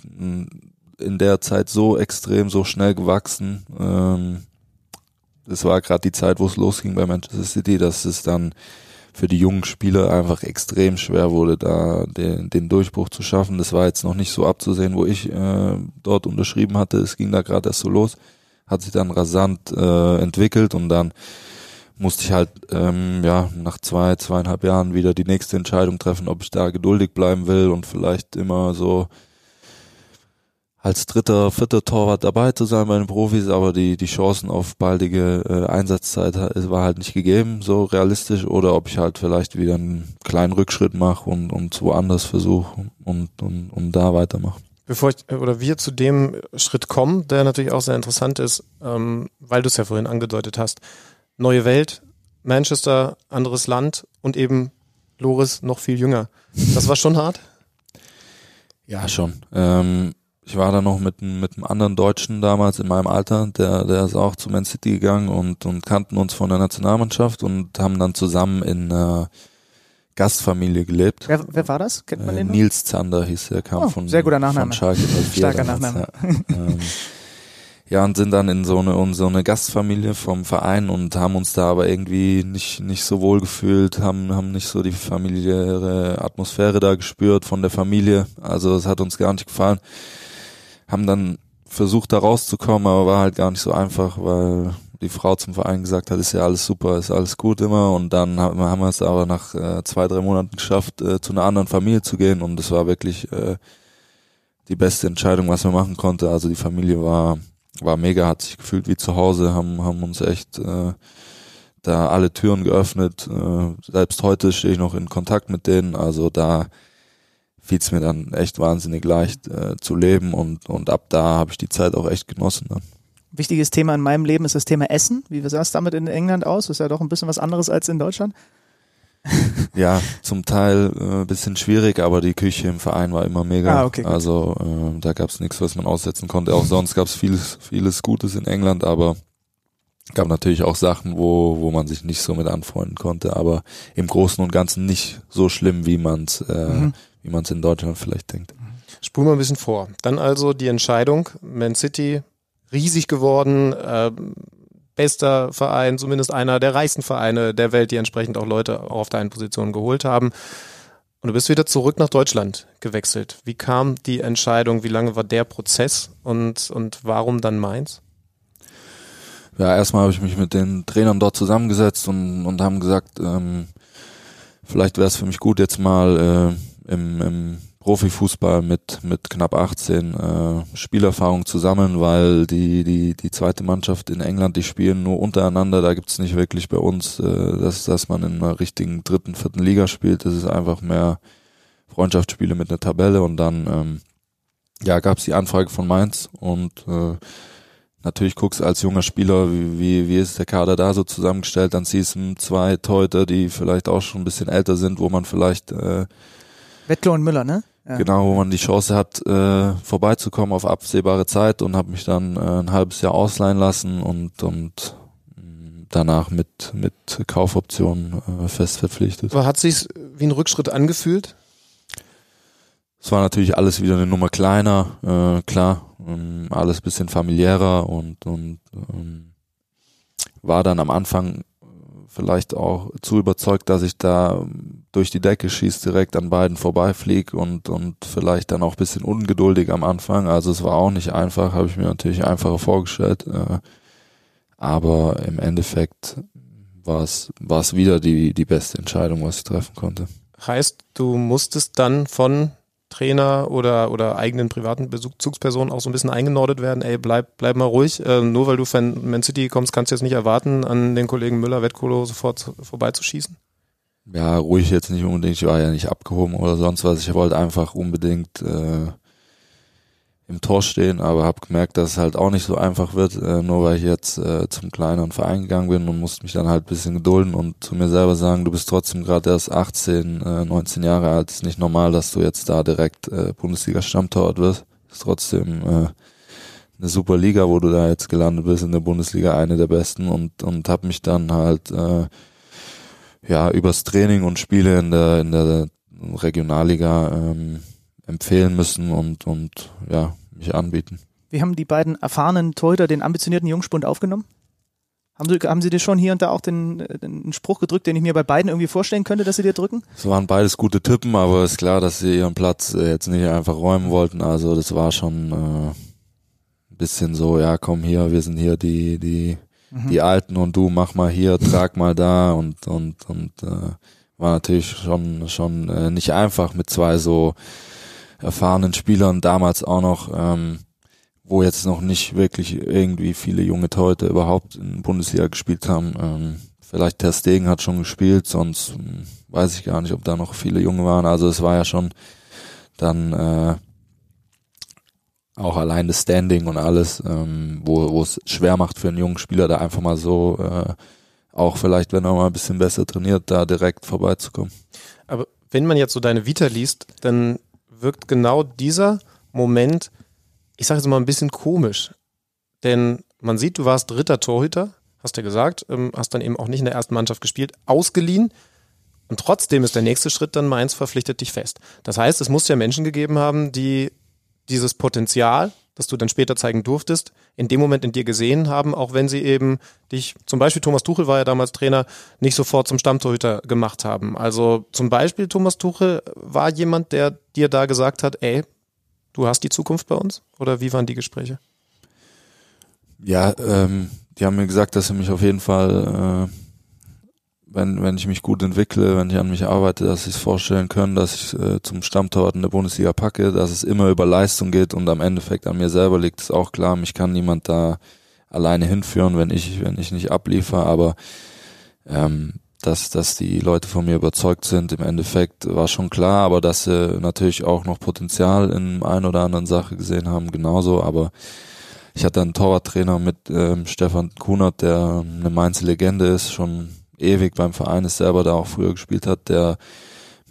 in der Zeit so extrem, so schnell gewachsen. Ähm, das war gerade die Zeit, wo es losging bei Manchester City, dass es dann für die jungen Spieler einfach extrem schwer wurde, da den, den Durchbruch zu schaffen. Das war jetzt noch nicht so abzusehen, wo ich äh, dort unterschrieben hatte. Es ging da gerade erst so los, hat sich dann rasant äh, entwickelt und dann musste ich halt ähm, ja nach zwei, zweieinhalb Jahren wieder die nächste Entscheidung treffen, ob ich da geduldig bleiben will und vielleicht immer so als dritter, vierter Torwart dabei zu sein bei den Profis, aber die, die Chancen auf baldige äh, Einsatzzeit war halt nicht gegeben, so realistisch, oder ob ich halt vielleicht wieder einen kleinen Rückschritt mache und, und woanders versuche und, und, und da weitermache. Bevor ich oder wir zu dem Schritt kommen, der natürlich auch sehr interessant ist, ähm, weil du es ja vorhin angedeutet hast neue Welt, Manchester, anderes Land und eben Loris noch viel jünger. Das war schon hart? Ja, schon. Ähm, ich war da noch mit, mit einem anderen Deutschen damals in meinem Alter, der, der ist auch zu Man City gegangen und, und kannten uns von der Nationalmannschaft und haben dann zusammen in einer Gastfamilie gelebt. Wer, wer war das? Kennt man äh, den? Nils Zander hieß er, kam oh, von, sehr guter Nachname. von Schalke. Starker Nachname. Ja. [LAUGHS] ähm, ja, und sind dann in so eine, in so eine Gastfamilie vom Verein und haben uns da aber irgendwie nicht, nicht so wohl gefühlt, haben, haben nicht so die familiäre Atmosphäre da gespürt von der Familie. Also es hat uns gar nicht gefallen. Haben dann versucht da rauszukommen, aber war halt gar nicht so einfach, weil die Frau zum Verein gesagt hat, ist ja alles super, ist alles gut immer. Und dann haben wir es aber nach äh, zwei, drei Monaten geschafft, äh, zu einer anderen Familie zu gehen. Und es war wirklich äh, die beste Entscheidung, was man machen konnte. Also die Familie war, war mega, hat sich gefühlt wie zu Hause, haben, haben uns echt äh, da alle Türen geöffnet. Äh, selbst heute stehe ich noch in Kontakt mit denen. Also da fiel es mir dann echt wahnsinnig leicht äh, zu leben und, und ab da habe ich die Zeit auch echt genossen dann. Wichtiges Thema in meinem Leben ist das Thema Essen. Wie sah es damit in England aus? Das ist ja doch ein bisschen was anderes als in Deutschland. [LAUGHS] [LAUGHS] ja, zum Teil äh, bisschen schwierig, aber die Küche im Verein war immer mega. Ah, okay, gut. also äh, da gab es nichts, was man aussetzen konnte. Auch sonst gab es vieles, vieles Gutes in England, aber gab natürlich auch Sachen, wo, wo man sich nicht so mit anfreunden konnte, aber im Großen und Ganzen nicht so schlimm, wie man es äh, mhm. Wie man in Deutschland vielleicht denkt. Spulen wir ein bisschen vor. Dann also die Entscheidung, Man City riesig geworden, äh, bester Verein, zumindest einer der reichsten Vereine der Welt, die entsprechend auch Leute auf deinen Positionen geholt haben. Und du bist wieder zurück nach Deutschland gewechselt. Wie kam die Entscheidung? Wie lange war der Prozess? Und, und warum dann Mainz? Ja, erstmal habe ich mich mit den Trainern dort zusammengesetzt und, und haben gesagt, ähm, vielleicht wäre es für mich gut, jetzt mal äh, im, im Profifußball mit mit knapp 18 äh, Spielerfahrung zu sammeln, weil die die die zweite Mannschaft in England, die spielen nur untereinander. Da gibt's nicht wirklich bei uns, äh, dass dass man in einer richtigen dritten, vierten Liga spielt. Das ist einfach mehr Freundschaftsspiele mit einer Tabelle und dann ähm, ja gab's die Anfrage von Mainz und äh, natürlich guckst du als junger Spieler, wie, wie, wie ist der Kader da so zusammengestellt, dann siehst du zwei Teute, die vielleicht auch schon ein bisschen älter sind, wo man vielleicht äh, Wettler und Müller, ne? Ja. Genau, wo man die Chance hat, äh, vorbeizukommen auf absehbare Zeit und habe mich dann äh, ein halbes Jahr ausleihen lassen und, und mm, danach mit, mit Kaufoptionen äh, fest verpflichtet. Aber hat sich's wie ein Rückschritt angefühlt? Es war natürlich alles wieder eine Nummer kleiner, äh, klar, ähm, alles bisschen familiärer und, und ähm, war dann am Anfang vielleicht auch zu überzeugt, dass ich da durch die Decke schieße, direkt an beiden vorbeifliege und, und vielleicht dann auch bisschen ungeduldig am Anfang. Also es war auch nicht einfach, habe ich mir natürlich einfacher vorgestellt. Äh, aber im Endeffekt war es, war es wieder die, die beste Entscheidung, was ich treffen konnte. Heißt, du musstest dann von Trainer oder, oder eigenen privaten Bezugspersonen auch so ein bisschen eingenordet werden, ey, bleib, bleib mal ruhig. Äh, nur weil du von Man City kommst, kannst du jetzt nicht erwarten, an den Kollegen Müller, Wettkolo sofort vorbeizuschießen? Ja, ruhig jetzt nicht unbedingt, ich war ja nicht abgehoben oder sonst was. Ich wollte einfach unbedingt äh, im Tor stehen, aber habe gemerkt, dass es halt auch nicht so einfach wird, äh, nur weil ich jetzt äh, zum kleineren Verein gegangen bin und musste mich dann halt bisschen gedulden und zu mir selber sagen, du bist trotzdem gerade erst 18, äh, 19 Jahre alt, ist nicht normal, dass du jetzt da direkt äh, Bundesliga-Stammtorwart wirst. Ist trotzdem äh, eine super Liga, wo du da jetzt gelandet bist, in der Bundesliga eine der besten und und habe mich dann halt äh, ja übers Training und Spiele in der in der Regionalliga ähm, empfehlen müssen und und ja mich anbieten. Wie haben die beiden erfahrenen Torhüter den ambitionierten Jungspund aufgenommen? Haben Sie, haben Sie dir schon hier und da auch den, den Spruch gedrückt, den ich mir bei beiden irgendwie vorstellen könnte, dass Sie dir drücken? Es waren beides gute Typen, aber ist klar, dass sie ihren Platz äh, jetzt nicht einfach räumen wollten. Also das war schon äh, ein bisschen so, ja komm hier, wir sind hier die, die, mhm. die Alten und du mach mal hier, trag mal da und, und, und äh, war natürlich schon, schon äh, nicht einfach mit zwei so erfahrenen Spielern damals auch noch, ähm, wo jetzt noch nicht wirklich irgendwie viele junge Torhüter überhaupt in Bundesliga gespielt haben. Ähm, vielleicht Ter Stegen hat schon gespielt, sonst ähm, weiß ich gar nicht, ob da noch viele junge waren. Also es war ja schon dann äh, auch allein das Standing und alles, ähm, wo es schwer macht für einen jungen Spieler, da einfach mal so äh, auch vielleicht, wenn er mal ein bisschen besser trainiert, da direkt vorbeizukommen. Aber wenn man jetzt so deine Vita liest, dann wirkt genau dieser Moment, ich sage jetzt mal ein bisschen komisch. Denn man sieht, du warst dritter Torhüter, hast ja gesagt, ähm, hast dann eben auch nicht in der ersten Mannschaft gespielt, ausgeliehen. Und trotzdem ist der nächste Schritt dann Mainz verpflichtet dich fest. Das heißt, es muss ja Menschen gegeben haben, die dieses Potenzial, das du dann später zeigen durftest, in dem Moment in dir gesehen haben, auch wenn sie eben dich, zum Beispiel Thomas Tuchel war ja damals Trainer, nicht sofort zum Stammtorhüter gemacht haben. Also zum Beispiel Thomas Tuchel war jemand, der dir da gesagt hat, ey, du hast die Zukunft bei uns? Oder wie waren die Gespräche? Ja, ähm, die haben mir gesagt, dass sie mich auf jeden Fall äh, wenn, wenn ich mich gut entwickle, wenn ich an mich arbeite, dass ich es vorstellen können, dass ich äh, zum Stammtorwart in der Bundesliga packe, dass es immer über Leistung geht und am Endeffekt an mir selber liegt, ist auch klar. Mich kann niemand da alleine hinführen, wenn ich, wenn ich nicht abliefer, aber ähm, dass, dass die Leute von mir überzeugt sind, im Endeffekt war schon klar, aber dass sie natürlich auch noch Potenzial in ein oder anderen Sache gesehen haben, genauso, aber ich hatte einen Torwarttrainer mit ähm, Stefan Kunert, der eine Mainzer Legende ist, schon ewig beim Verein ist, selber da auch früher gespielt hat, der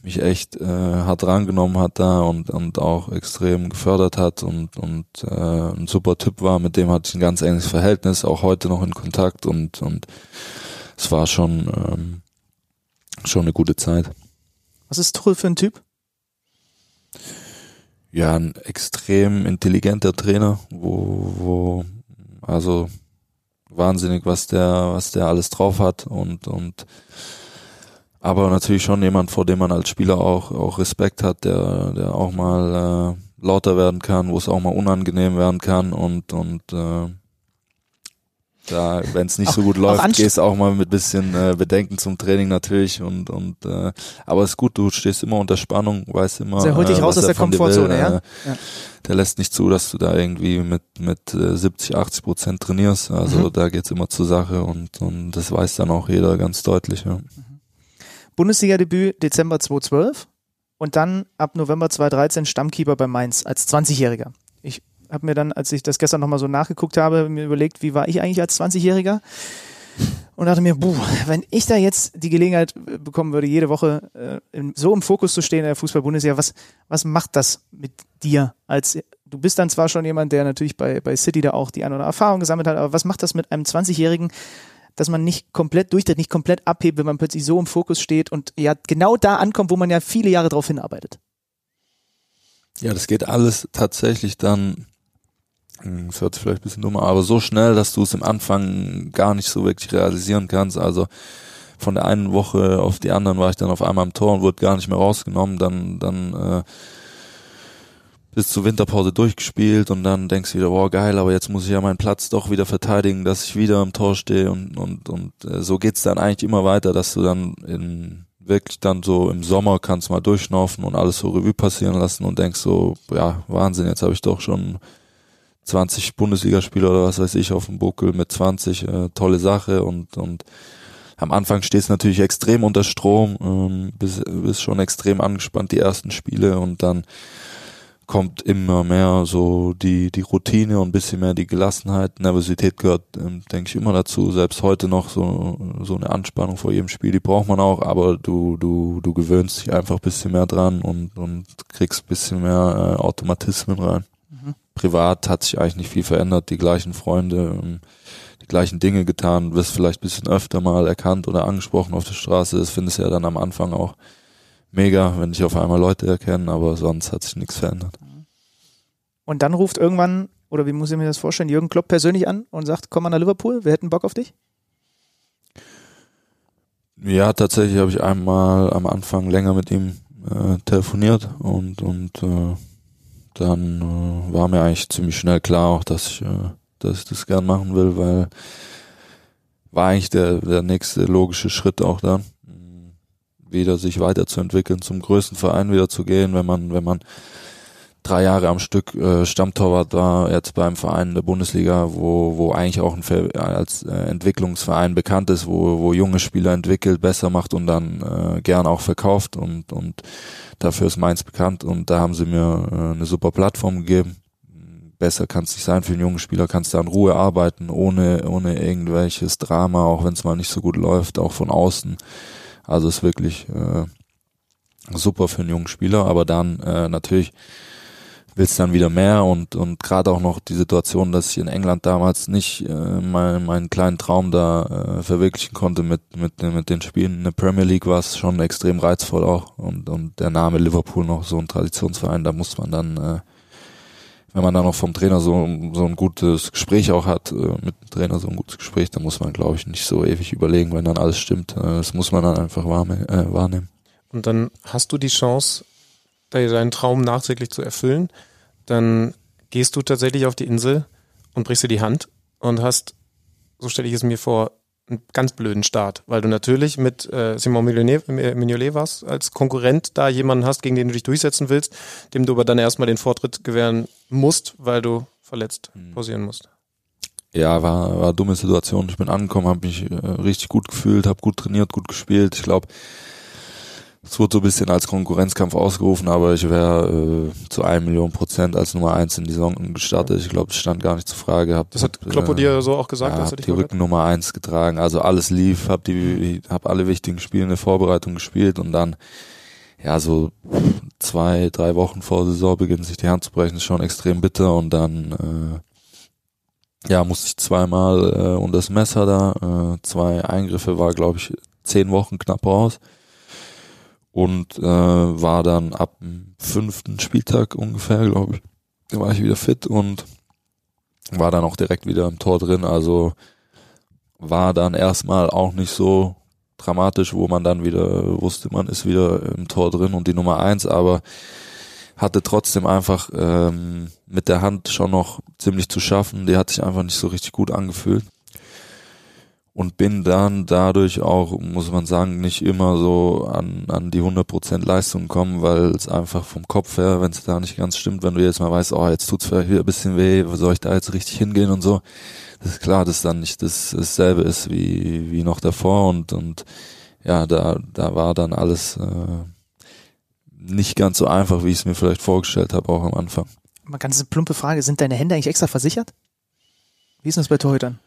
mich echt äh, hart rangenommen hat da und, und auch extrem gefördert hat und, und äh, ein super Typ war, mit dem hatte ich ein ganz enges Verhältnis, auch heute noch in Kontakt und, und es war schon, ähm, schon eine gute Zeit. Was ist Tuchel für ein Typ? Ja, ein extrem intelligenter Trainer, wo, wo also wahnsinnig, was der, was der alles drauf hat und, und aber natürlich schon jemand, vor dem man als Spieler auch, auch Respekt hat, der, der auch mal äh, lauter werden kann, wo es auch mal unangenehm werden kann und, und äh, da, wenn es nicht auch, so gut läuft, gehst auch mal mit bisschen äh, Bedenken zum Training natürlich und und äh, aber es ist gut, du stehst immer unter Spannung, weißt immer. Der holt dich äh, raus aus der Komfortzone, ja? Äh, ja. Der lässt nicht zu, dass du da irgendwie mit mit äh, 70, 80 Prozent trainierst. Also mhm. da geht's immer zur Sache und und das weiß dann auch jeder ganz deutlich. Ja. Mhm. Bundesliga-Debüt Dezember 2012 und dann ab November 2013 Stammkeeper bei Mainz als 20-Jähriger. Habe mir dann, als ich das gestern nochmal so nachgeguckt habe, mir überlegt, wie war ich eigentlich als 20-Jähriger? Und dachte mir, buh, wenn ich da jetzt die Gelegenheit äh, bekommen würde, jede Woche äh, so im Fokus zu stehen in der Fußball-Bundesliga, was, was macht das mit dir? Als du bist dann zwar schon jemand, der natürlich bei, bei City da auch die eine oder andere Erfahrung gesammelt hat, aber was macht das mit einem 20-Jährigen, dass man nicht komplett durchtritt, nicht komplett abhebt, wenn man plötzlich so im Fokus steht und ja genau da ankommt, wo man ja viele Jahre drauf hinarbeitet? Ja, das geht alles tatsächlich dann hm, das hört sich vielleicht ein bisschen dummer, aber so schnell, dass du es im Anfang gar nicht so wirklich realisieren kannst. Also von der einen Woche auf die anderen war ich dann auf einmal am Tor und wurde gar nicht mehr rausgenommen. Dann, dann äh, bis zur Winterpause durchgespielt und dann denkst du wieder, boah geil, aber jetzt muss ich ja meinen Platz doch wieder verteidigen, dass ich wieder am Tor stehe und und und äh, so geht's dann eigentlich immer weiter, dass du dann in wirklich dann so im Sommer kannst mal durchschnaufen und alles so Revue passieren lassen und denkst so, ja Wahnsinn, jetzt habe ich doch schon 20 Bundesligaspieler oder was weiß ich auf dem Buckel mit 20, äh, tolle Sache und, und am Anfang stehst du natürlich extrem unter Strom, ähm, bist, bist schon extrem angespannt die ersten Spiele und dann kommt immer mehr so die, die Routine und bisschen mehr die Gelassenheit. Nervosität gehört, ähm, denke ich, immer dazu. Selbst heute noch so, so eine Anspannung vor jedem Spiel, die braucht man auch, aber du, du, du gewöhnst dich einfach ein bisschen mehr dran und, und kriegst ein bisschen mehr äh, Automatismen rein privat hat sich eigentlich nicht viel verändert, die gleichen Freunde, ähm, die gleichen Dinge getan, wirst vielleicht ein bisschen öfter mal erkannt oder angesprochen auf der Straße. Das findest du ja dann am Anfang auch mega, wenn dich auf einmal Leute erkennen, aber sonst hat sich nichts verändert. Und dann ruft irgendwann, oder wie muss ich mir das vorstellen, Jürgen Klopp persönlich an und sagt, komm mal nach Liverpool, wir hätten Bock auf dich? Ja, tatsächlich habe ich einmal am Anfang länger mit ihm äh, telefoniert und, und äh, dann äh, war mir eigentlich ziemlich schnell klar auch, dass ich, äh, dass ich das gern machen will, weil war eigentlich der, der nächste logische Schritt auch dann, wieder sich weiterzuentwickeln, zum größten Verein wieder zu gehen, wenn man, wenn man drei Jahre am Stück äh, Stammtorwart war, jetzt beim Verein in der Bundesliga, wo, wo eigentlich auch ein als äh, Entwicklungsverein bekannt ist, wo, wo junge Spieler entwickelt, besser macht und dann äh, gern auch verkauft und, und dafür ist Mainz bekannt und da haben sie mir äh, eine super Plattform gegeben. Besser kann es nicht sein für einen jungen Spieler, kannst du in Ruhe arbeiten, ohne, ohne irgendwelches Drama, auch wenn es mal nicht so gut läuft, auch von außen. Also ist wirklich äh, super für einen jungen Spieler, aber dann äh, natürlich willst dann wieder mehr und und gerade auch noch die Situation, dass ich in England damals nicht äh, meinen meinen kleinen Traum da äh, verwirklichen konnte mit mit mit den Spielen in der Premier League war es schon extrem reizvoll auch und und der Name Liverpool noch so ein Traditionsverein, da muss man dann äh, wenn man dann noch vom Trainer so so ein gutes Gespräch auch hat äh, mit dem Trainer so ein gutes Gespräch, dann muss man glaube ich nicht so ewig überlegen, wenn dann alles stimmt. Äh, das muss man dann einfach wahrnehmen. Und dann hast du die Chance deinen Traum nachträglich zu erfüllen, dann gehst du tatsächlich auf die Insel und brichst dir die Hand und hast, so stelle ich es mir vor, einen ganz blöden Start, weil du natürlich mit äh, Simon Mignolet, warst, als Konkurrent da jemanden hast, gegen den du dich durchsetzen willst, dem du aber dann erstmal den Vortritt gewähren musst, weil du verletzt Mhm. pausieren musst. Ja, war, war eine dumme Situation. Ich bin angekommen, habe mich äh, richtig gut gefühlt, habe gut trainiert, gut gespielt. Ich glaube, es wurde so ein bisschen als Konkurrenzkampf ausgerufen, aber ich wäre äh, zu einem Million Prozent als Nummer eins in die Saison gestartet. Ich glaube, das stand gar nicht zur Frage. Hab, Das hat Kloppo äh, dir so auch gesagt, ja, hab die? Rücken Nummer eins getragen. Also alles lief, hab die, hab alle wichtigen Spiele in der Vorbereitung gespielt und dann ja so zwei, drei Wochen vor Saisonbeginn sich die Hand zu brechen, ist schon extrem bitter und dann äh, ja musste ich zweimal äh, unter das Messer da, äh, zwei Eingriffe war glaube ich zehn Wochen knapp raus und äh, war dann ab dem fünften Spieltag ungefähr glaube ich, da war ich wieder fit und war dann auch direkt wieder im Tor drin, also war dann erstmal auch nicht so dramatisch, wo man dann wieder wusste, man ist wieder im Tor drin und die Nummer eins, aber hatte trotzdem einfach ähm, mit der Hand schon noch ziemlich zu schaffen. Die hat sich einfach nicht so richtig gut angefühlt. Und bin dann dadurch auch, muss man sagen, nicht immer so an, an die 100% Leistung gekommen, weil es einfach vom Kopf her, wenn es da nicht ganz stimmt, wenn du jetzt mal weißt, oh, jetzt tut's vielleicht wieder ein bisschen weh, soll ich da jetzt richtig hingehen und so. Das ist klar, dass dann nicht das, dasselbe ist wie, wie noch davor und, und ja, da, da war dann alles äh, nicht ganz so einfach, wie ich es mir vielleicht vorgestellt habe, auch am Anfang. Mal ganz plumpe Frage, sind deine Hände eigentlich extra versichert? Wie ist das bei Torhütern?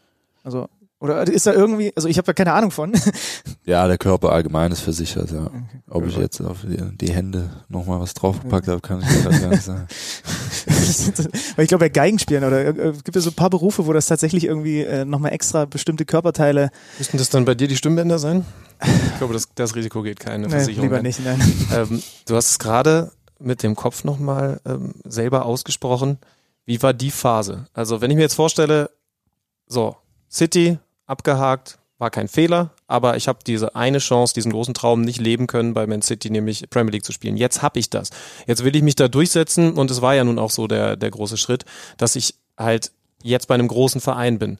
Also, oder ist da irgendwie, also ich habe da keine Ahnung von. [LAUGHS] Ja, der Körper allgemein ist versichert, ja. Ob ich jetzt auf die, die Hände nochmal was draufgepackt habe, kann ich gerade gar nicht sagen. [LAUGHS] Weil ich glaube, bei Geigenspielen oder äh, gibt es so ein paar Berufe, wo das tatsächlich irgendwie äh, nochmal extra bestimmte Körperteile. Müssten das dann bei dir die Stimmbänder sein? [LAUGHS] Ich glaube, das, das Risiko geht keine Nee, Versicherung. lieber ein. nicht, nein. Ähm, du hast es gerade mit dem Kopf nochmal ähm, selber ausgesprochen. Wie war die Phase? Also, wenn ich mir jetzt vorstelle, so, City abgehakt, war kein Fehler, aber ich habe diese eine Chance, diesen großen Traum nicht leben können, bei Man City nämlich Premier League zu spielen. Jetzt habe ich das. Jetzt will ich mich da durchsetzen und es war ja nun auch so der, der große Schritt, dass ich halt jetzt bei einem großen Verein bin.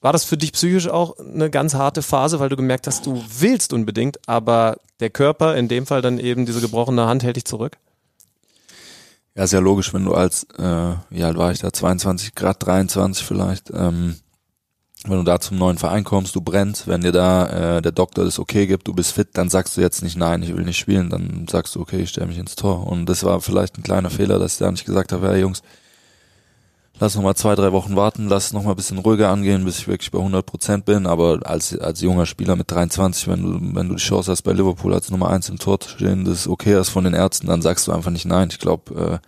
War das für dich psychisch auch eine ganz harte Phase, weil du gemerkt hast, du willst unbedingt, aber der Körper, in dem Fall dann eben diese gebrochene Hand, hält dich zurück? Ja, ist ja logisch, wenn du als, äh, wie alt war ich da, 22 Grad, 23 vielleicht, ähm, wenn du da zum neuen Verein kommst, du brennst, wenn dir da äh, der Doktor das okay gibt, du bist fit, dann sagst du jetzt nicht, nein, ich will nicht spielen, dann sagst du, okay, ich stelle mich ins Tor. Und das war vielleicht ein kleiner Fehler, dass ich da nicht gesagt habe, ja Jungs, lass noch mal zwei, drei Wochen warten, lass noch mal ein bisschen ruhiger angehen, bis ich wirklich bei 100 Prozent bin. Aber als, als junger Spieler mit 23, wenn du, wenn du die Chance hast, bei Liverpool als Nummer eins im Tor zu stehen, das okay ist von den Ärzten, dann sagst du einfach nicht nein. Ich glaube, äh,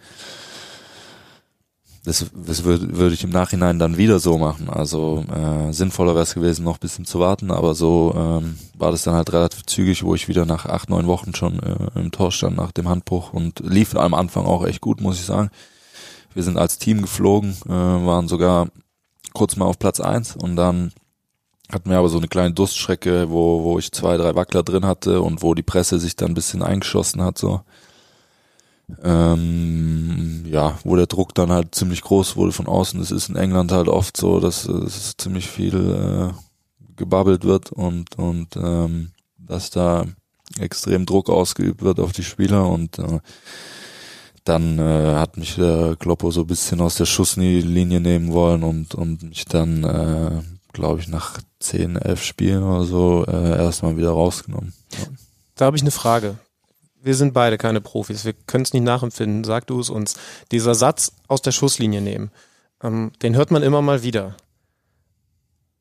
das, das würde würd ich im Nachhinein dann wieder so machen. Also äh, sinnvoller wäre es gewesen, noch ein bisschen zu warten, aber so ähm, war das dann halt relativ zügig, wo ich wieder nach acht, neun Wochen schon äh, im Tor stand nach dem Handbruch und lief am Anfang auch echt gut, muss ich sagen. Wir sind als Team geflogen, äh, waren sogar kurz mal auf Platz eins und dann hatten wir aber so eine kleine Durststrecke, wo, wo ich zwei, drei Wackler drin hatte und wo die Presse sich dann ein bisschen eingeschossen hat, so. Ähm, ja, wo der Druck dann halt ziemlich groß wurde von außen. Das ist in England halt oft so, dass es ziemlich viel äh, gebabbelt wird und, und ähm, dass da extrem Druck ausgeübt wird auf die Spieler und äh, dann äh, hat mich der Kloppo so ein bisschen aus der Schusslinie nehmen wollen und, und mich dann, äh, glaube ich, nach 10, 11 Spielen oder so äh, erstmal wieder rausgenommen. Da habe ich eine Frage. Wir sind beide keine Profis, wir können es nicht nachempfinden, sag du es uns. Dieser Satz aus der Schusslinie nehmen, ähm, den hört man immer mal wieder.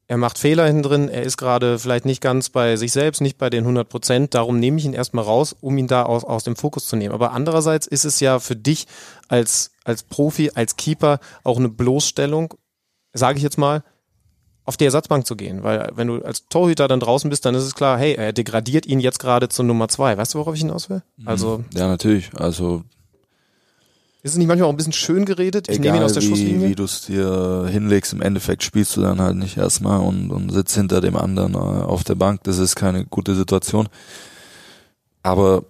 Er macht Fehler hinten drin, er ist gerade vielleicht nicht ganz bei sich selbst, nicht bei den 100 Prozent, darum nehme ich ihn erstmal raus, um ihn da aus, aus dem Fokus zu nehmen. Aber andererseits ist es ja für dich als, als Profi, als Keeper auch eine Bloßstellung, sage ich jetzt mal, auf die Ersatzbank zu gehen. Weil wenn du als Torhüter dann draußen bist, dann ist es klar, hey, er degradiert ihn jetzt gerade zur Nummer zwei. Weißt du, worauf ich hinaus will? Also Ja, natürlich. Also ist es nicht manchmal auch ein bisschen schön geredet? Ich nehme ihn egal aus der wie, Schusslinie. wie du es dir hinlegst, im Endeffekt spielst du dann halt nicht erstmal und, und sitzt hinter dem anderen äh, auf der Bank. Das ist keine gute Situation. Aber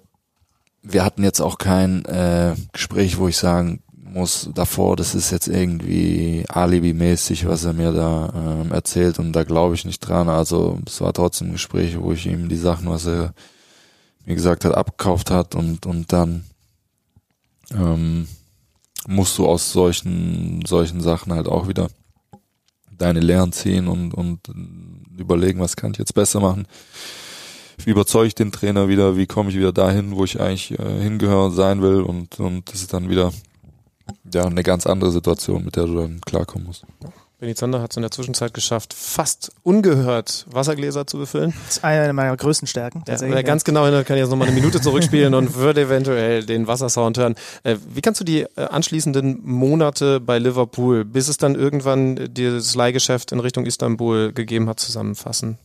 wir hatten jetzt auch kein äh, Gespräch, wo ich sagen muss davor, das ist jetzt irgendwie alibimäßig, was er mir da ähm, erzählt und da glaube ich nicht dran. Also es war trotzdem ein Gespräch, wo ich ihm die Sachen, was er mir gesagt hat, abgekauft hat und und dann ähm, musst du aus solchen solchen Sachen halt auch wieder deine Lehren ziehen und und überlegen, was kann ich jetzt besser machen. Wie überzeuge ich den Trainer wieder? Wie komme ich wieder dahin, wo ich eigentlich äh, hingehören sein will? Und und das ist dann wieder ja, eine ganz andere Situation, mit der du dann klarkommen musst. Benny Zander hat es in der Zwischenzeit geschafft, fast ungehört Wassergläser zu befüllen. Das ist eine meiner größten Stärken. Ja, wer ganz genau hinhört, kann jetzt nochmal eine Minute zurückspielen und würde eventuell den Wassersound hören. Äh, wie kannst du die äh, anschließenden Monate bei Liverpool, bis es dann irgendwann das Leihgeschäft in Richtung Istanbul gegeben hat, zusammenfassen?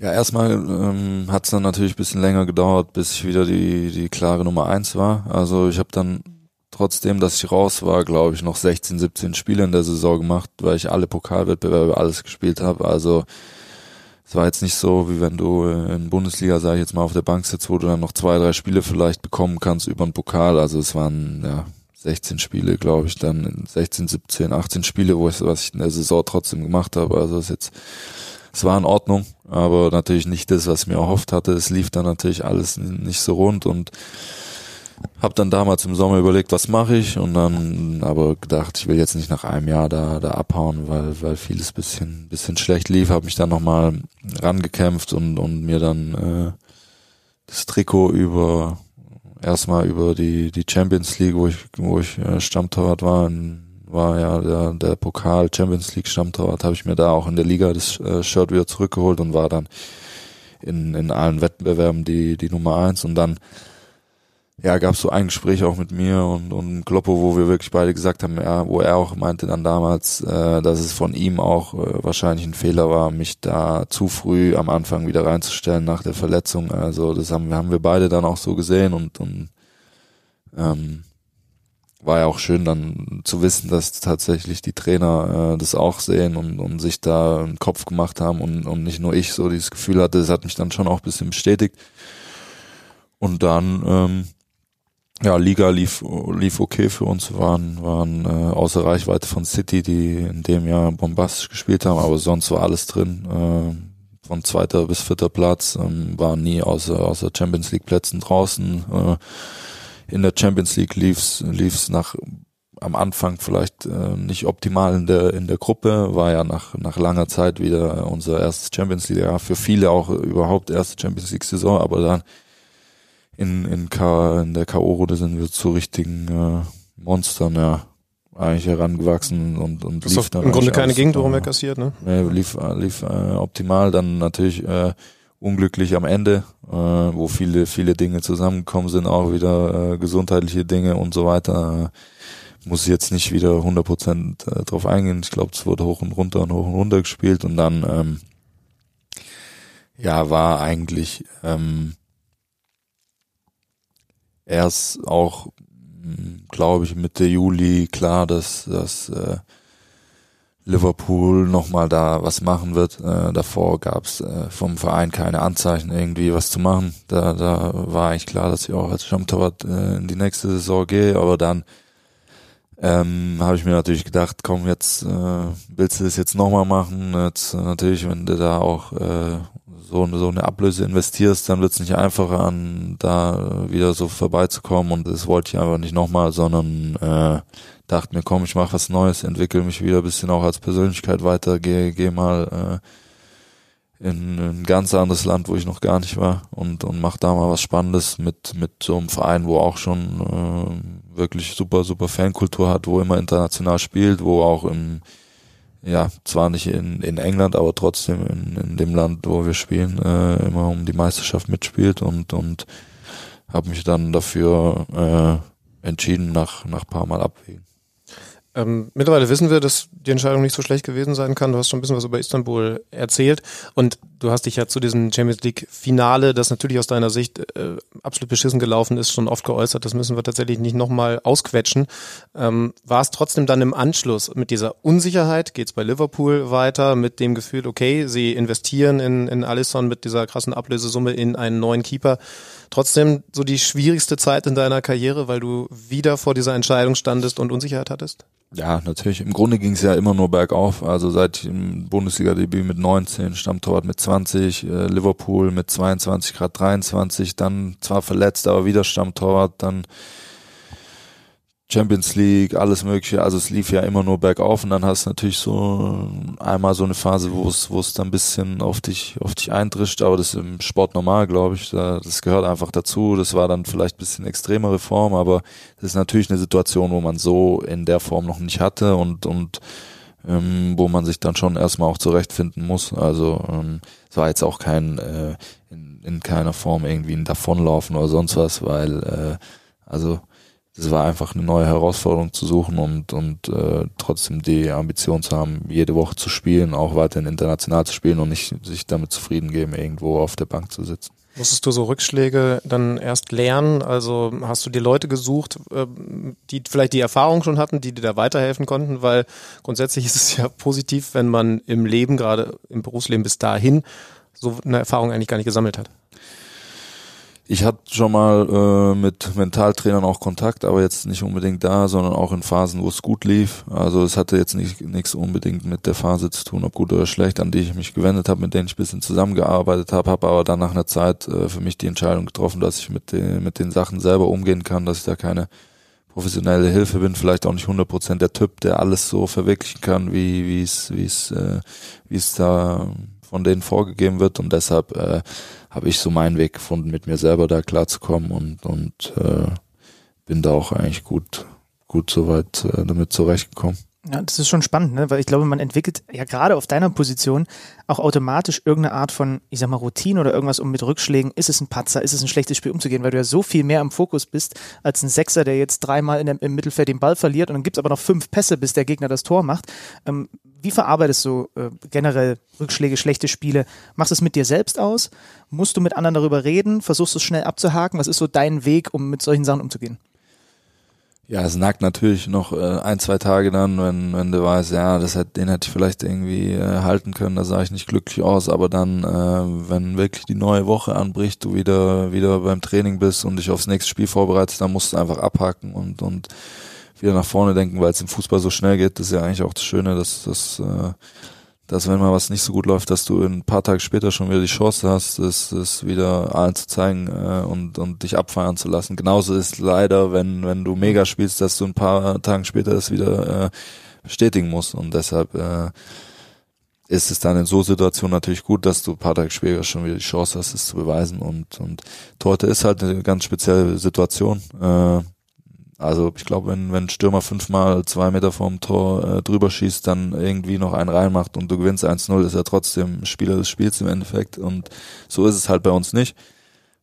Ja, erstmal ähm, hat es dann natürlich bisschen länger gedauert, bis ich wieder die, die klare Nummer eins war. Also ich habe dann trotzdem, dass ich raus war, glaube ich, noch 16, 17 Spiele in der Saison gemacht, weil ich alle Pokalwettbewerbe alles gespielt habe. Also es war jetzt nicht so, wie wenn du in Bundesliga, sage ich jetzt mal, auf der Bank sitzt, wo du dann noch zwei, drei Spiele vielleicht bekommen kannst über den Pokal. Also es waren ja 16 Spiele, glaube ich, dann 16, 17, 18 Spiele, wo ich was ich in der Saison trotzdem gemacht habe. Also es ist jetzt es war in Ordnung, aber natürlich nicht das, was ich mir erhofft hatte. Es lief dann natürlich alles nicht so rund und habe dann damals im Sommer überlegt, was mache ich und dann aber gedacht, ich will jetzt nicht nach einem Jahr da da abhauen, weil weil vieles bisschen bisschen schlecht lief, habe mich dann nochmal rangekämpft und und mir dann äh, das Trikot über erstmal über die die Champions League, wo ich wo ich äh, Stammtorwart war in war ja der, der Pokal Champions League Stammtorwart, habe ich mir da auch in der Liga das äh, Shirt wieder zurückgeholt und war dann in, in allen Wettbewerben die, die Nummer eins und dann ja, gab es so ein Gespräch auch mit mir und, und Kloppo, wo wir wirklich beide gesagt haben, ja, wo er auch meinte dann damals, äh, dass es von ihm auch äh, wahrscheinlich ein Fehler war, mich da zu früh am Anfang wieder reinzustellen nach der Verletzung. Also das haben, haben wir beide dann auch so gesehen und, und ähm, war ja auch schön dann zu wissen, dass tatsächlich die Trainer äh, das auch sehen und, und sich da einen Kopf gemacht haben und, und nicht nur ich so dieses Gefühl hatte, das hat mich dann schon auch ein bisschen bestätigt. Und dann, ähm, ja, Liga lief, lief okay für uns, waren, waren äh, außer Reichweite von City, die in dem Jahr bombastisch gespielt haben, aber sonst war alles drin. Äh, von zweiter bis vierter Platz, ähm, waren nie außer, außer Champions League Plätzen draußen. Äh, in der Champions League lief's lief's nach am Anfang vielleicht äh, nicht optimal in der in der Gruppe, war ja nach nach langer Zeit wieder unser erstes Champions League Jahr für viele auch überhaupt erste Champions League Saison, aber dann in in, K, in der KO Runde sind wir zu richtigen äh, Monstern ja eigentlich herangewachsen und und lief dann im Grunde keine Gegentore mehr kassiert, ne? Ja, lief lief äh, optimal, dann natürlich äh, unglücklich am Ende, äh, wo viele, viele Dinge zusammengekommen sind, auch wieder äh, gesundheitliche Dinge und so weiter. Äh, muss ich jetzt nicht wieder 100 Prozent, äh, drauf eingehen. Ich glaube, es wurde hoch und runter und hoch und runter gespielt und dann ähm, ja war eigentlich ähm, erst auch, hm, glaube ich, Mitte Juli klar, dass, dass äh, Liverpool nochmal da was machen wird. Äh, davor gab es äh, vom Verein keine Anzeichen, irgendwie was zu machen. Da, da war eigentlich klar, dass ich auch als Stammtorwart äh, in die nächste Saison gehe, aber dann ähm, habe ich mir natürlich gedacht, komm, jetzt äh, willst du das jetzt nochmal machen. Jetzt äh, natürlich, wenn du da auch äh, so, so eine Ablöse investierst, dann wird es nicht einfacher an, da wieder so vorbeizukommen und das wollte ich einfach nicht nochmal, sondern äh, dachte mir, komm, ich mache was Neues, entwickle mich wieder ein bisschen auch als Persönlichkeit weiter, gehe geh mal äh, in ein ganz anderes Land, wo ich noch gar nicht war und, und mach da mal was Spannendes mit, mit so einem Verein, wo auch schon äh, wirklich super, super Fankultur hat, wo immer international spielt, wo auch im ja, zwar nicht in, in England, aber trotzdem in, in dem Land, wo wir spielen, äh, immer um die Meisterschaft mitspielt und, und habe mich dann dafür äh, entschieden, nach, nach paar Mal abwägen. Ähm, mittlerweile wissen wir, dass die Entscheidung nicht so schlecht gewesen sein kann. Du hast schon ein bisschen was über Istanbul erzählt. Und du hast dich ja zu diesem Champions League Finale, das natürlich aus deiner Sicht äh, absolut beschissen gelaufen ist, schon oft geäußert. Das müssen wir tatsächlich nicht nochmal ausquetschen. Ähm, war es trotzdem dann im Anschluss mit dieser Unsicherheit, geht es bei Liverpool weiter, mit dem Gefühl, okay, sie investieren in, in Alisson mit dieser krassen Ablösesumme in einen neuen Keeper. Trotzdem so die schwierigste Zeit in deiner Karriere, weil du wieder vor dieser Entscheidung standest und Unsicherheit hattest? Ja, natürlich. Im Grunde ging es ja immer nur bergauf. Also seit dem Bundesliga-Debüt mit 19, Stammtorwart mit 20, äh, Liverpool mit 22, Grad 23, dann zwar verletzt, aber wieder Stammtorwart, dann Champions League, alles mögliche. Also es lief ja immer nur bergauf und dann hast du natürlich so einmal so eine Phase, wo es, wo es dann ein bisschen auf dich, auf dich eindrischt, aber das ist im Sport normal, glaube ich. Das gehört einfach dazu. Das war dann vielleicht ein bisschen extremere Form, aber das ist natürlich eine Situation, wo man so in der Form noch nicht hatte und, und ähm, wo man sich dann schon erstmal auch zurechtfinden muss. Also ähm, es war jetzt auch kein äh, in, in keiner Form irgendwie ein Davonlaufen oder sonst was, weil äh, also es war einfach eine neue Herausforderung zu suchen und, und äh, trotzdem die Ambition zu haben, jede Woche zu spielen, auch weiterhin international zu spielen und nicht sich damit zufrieden geben, irgendwo auf der Bank zu sitzen. Musstest du so Rückschläge dann erst lernen? Also hast du dir Leute gesucht, äh, die vielleicht die Erfahrung schon hatten, die dir da weiterhelfen konnten? Weil grundsätzlich [LAUGHS] ist es ja positiv, wenn man im Leben, gerade im Berufsleben bis dahin, so eine Erfahrung eigentlich gar nicht gesammelt hat. Ich hatte schon mal äh, mit Mentaltrainern auch Kontakt, aber jetzt nicht unbedingt da, sondern auch in Phasen, wo es gut lief. Also es hatte jetzt nicht nichts unbedingt mit der Phase zu tun, ob gut oder schlecht, an die ich mich gewendet habe, mit denen ich bisschen zusammengearbeitet habe, habe aber dann nach einer Zeit äh, für mich die Entscheidung getroffen, dass ich mit den, mit den Sachen selber umgehen kann, dass ich da keine professionelle Hilfe bin, vielleicht auch nicht 100% der Typ, der alles so verwirklichen kann, wie wie es wie es äh, wie es da von denen vorgegeben wird und deshalb äh, habe ich so meinen Weg gefunden, mit mir selber da klarzukommen und, und äh, bin da auch eigentlich gut, gut soweit äh, damit zurechtgekommen. Ja, das ist schon spannend, ne? weil ich glaube, man entwickelt ja gerade auf deiner Position auch automatisch irgendeine Art von, ich sag mal, Routine oder irgendwas, um mit Rückschlägen, ist es ein Patzer, ist es ein schlechtes Spiel umzugehen, weil du ja so viel mehr am Fokus bist als ein Sechser, der jetzt dreimal dem, im Mittelfeld den Ball verliert und dann gibt's aber noch fünf Pässe, bis der Gegner das Tor macht. Ähm, wie verarbeitest du äh, generell Rückschläge, schlechte Spiele? Machst du es mit dir selbst aus? Musst du mit anderen darüber reden? Versuchst du es schnell abzuhaken? Was ist so dein Weg, um mit solchen Sachen umzugehen? Ja, es nagt natürlich noch äh, ein, zwei Tage dann, wenn, wenn du weißt, ja, das hat, den hätte ich vielleicht irgendwie äh, halten können, da sah ich nicht glücklich aus, aber dann, äh, wenn wirklich die neue Woche anbricht, du wieder, wieder beim Training bist und dich aufs nächste Spiel vorbereitest, dann musst du einfach abhaken und, und wieder nach vorne denken, weil es im Fußball so schnell geht. Das ist ja eigentlich auch das Schöne, dass, dass, äh, dass wenn mal was nicht so gut läuft, dass du ein paar Tage später schon wieder die Chance hast, es, es wieder allen zu zeigen äh, und, und dich abfeiern zu lassen. Genauso ist leider, wenn, wenn du mega spielst, dass du ein paar Tagen später es wieder äh, bestätigen musst. Und deshalb äh, ist es dann in so Situationen natürlich gut, dass du ein paar Tage später schon wieder die Chance hast, es zu beweisen. Und, und Torte ist halt eine ganz spezielle Situation. Äh, also ich glaube, wenn, wenn Stürmer fünfmal zwei Meter vorm Tor äh, drüber schießt, dann irgendwie noch einen reinmacht und du gewinnst 1-0, ist er trotzdem Spieler des Spiels im Endeffekt. Und so ist es halt bei uns nicht.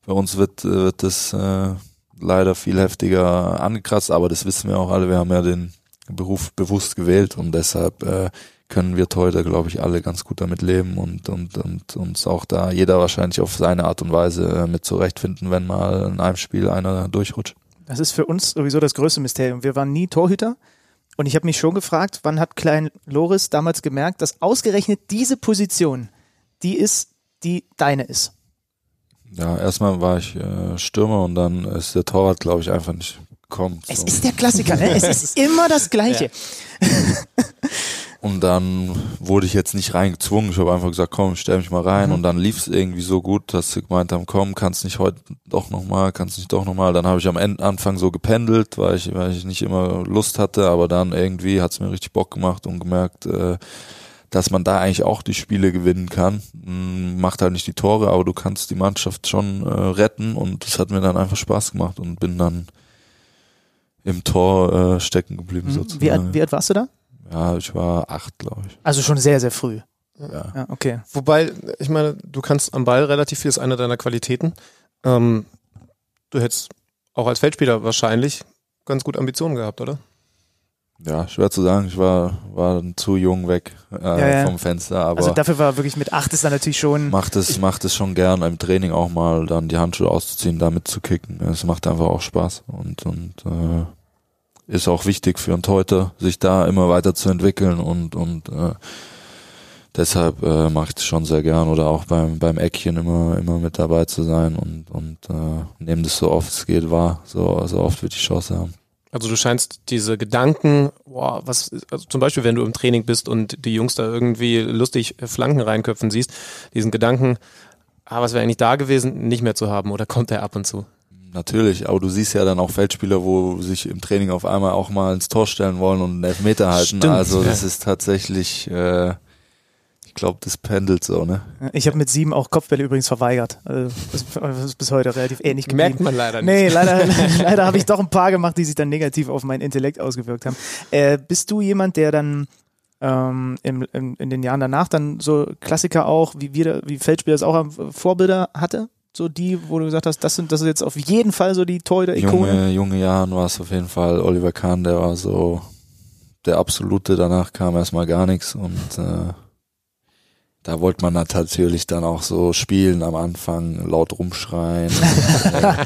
Bei uns wird, äh, wird das äh, leider viel heftiger angekratzt, aber das wissen wir auch alle. Wir haben ja den Beruf bewusst gewählt und deshalb äh, können wir heute, glaube ich, alle ganz gut damit leben und, und, und uns auch da jeder wahrscheinlich auf seine Art und Weise äh, mit zurechtfinden, wenn mal in einem Spiel einer durchrutscht. Das ist für uns sowieso das größte Mysterium. Wir waren nie Torhüter. Und ich habe mich schon gefragt, wann hat Klein Loris damals gemerkt, dass ausgerechnet diese Position die ist, die deine ist? Ja, erstmal war ich äh, Stürmer und dann ist der Torwart, glaube ich, einfach nicht gekommen. Es ist der Klassiker, ne? Es ist [LAUGHS] immer das Gleiche. [LAUGHS] Und dann wurde ich jetzt nicht reingezwungen. Ich habe einfach gesagt, komm, stell mich mal rein. Mhm. Und dann lief es irgendwie so gut, dass sie gemeint haben, komm, kannst nicht heute doch nochmal, kannst nicht doch nochmal. Dann habe ich am Ende, Anfang so gependelt, weil ich, weil ich nicht immer Lust hatte, aber dann irgendwie hat es mir richtig Bock gemacht und gemerkt, äh, dass man da eigentlich auch die Spiele gewinnen kann. Hm, macht halt nicht die Tore, aber du kannst die Mannschaft schon äh, retten und das hat mir dann einfach Spaß gemacht und bin dann im Tor äh, stecken geblieben mhm. sozusagen. Wie alt, wie alt warst du da? Ja, ich war acht, glaube ich. Also schon sehr, sehr früh. Ja. ja. Okay. Wobei, ich meine, du kannst am Ball relativ viel, ist eine deiner Qualitäten. Ähm, du hättest auch als Feldspieler wahrscheinlich ganz gut Ambitionen gehabt, oder? Ja, schwer zu sagen. Ich war, war zu jung weg äh, Ja, ja. vom Fenster, aber Also dafür war wirklich mit acht ist dann natürlich schon. macht es, macht es schon gern im Training auch mal dann die Handschuhe auszuziehen, damit zu kicken. Es macht einfach auch Spaß und, und äh, ist auch wichtig für einen Teuter, sich da immer weiter zu entwickeln und, und äh, deshalb äh, mache ich es schon sehr gern oder auch beim, beim Eckchen immer, immer mit dabei zu sein und, und äh, nehme das so oft es geht wahr, so, so oft wir die Chance haben. Also du scheinst diese Gedanken, boah, was, also zum Beispiel, wenn du im Training bist und die Jungs da irgendwie lustig Flanken reinköpfen siehst, diesen Gedanken, ah, was wäre eigentlich da gewesen, nicht mehr zu haben oder kommt der ab und zu? Natürlich, aber du siehst ja dann auch Feldspieler, wo sich im Training auf einmal auch mal ins Tor stellen wollen und einen Elfmeter halten. Stimmt, also ja. das ist tatsächlich, äh, ich glaube, das pendelt so, ne? Ich habe mit sieben auch Kopfbälle übrigens verweigert. Also das das ist bis heute relativ ähnlich geblieben. Merkt man leider nicht. Nee, leider, [LAUGHS] [LAUGHS] leider habe ich doch ein paar gemacht, die sich dann negativ auf meinen Intellekt ausgewirkt haben. Äh, bist du jemand, der dann ähm, im, im, in den Jahren danach dann so Klassiker auch, wie wir, wie Feldspieler es auch haben, Vorbilder hatte? So die, wo du gesagt hast, das sind, das ist jetzt auf jeden Fall so die Torhüter-Ikone. Junge, junge Jahren war es auf jeden Fall Oliver Kahn, der war so der absolute, danach kam erstmal gar nichts und äh, da wollte man dann natürlich dann auch so spielen am Anfang, laut rumschreien. und, [LAUGHS] äh,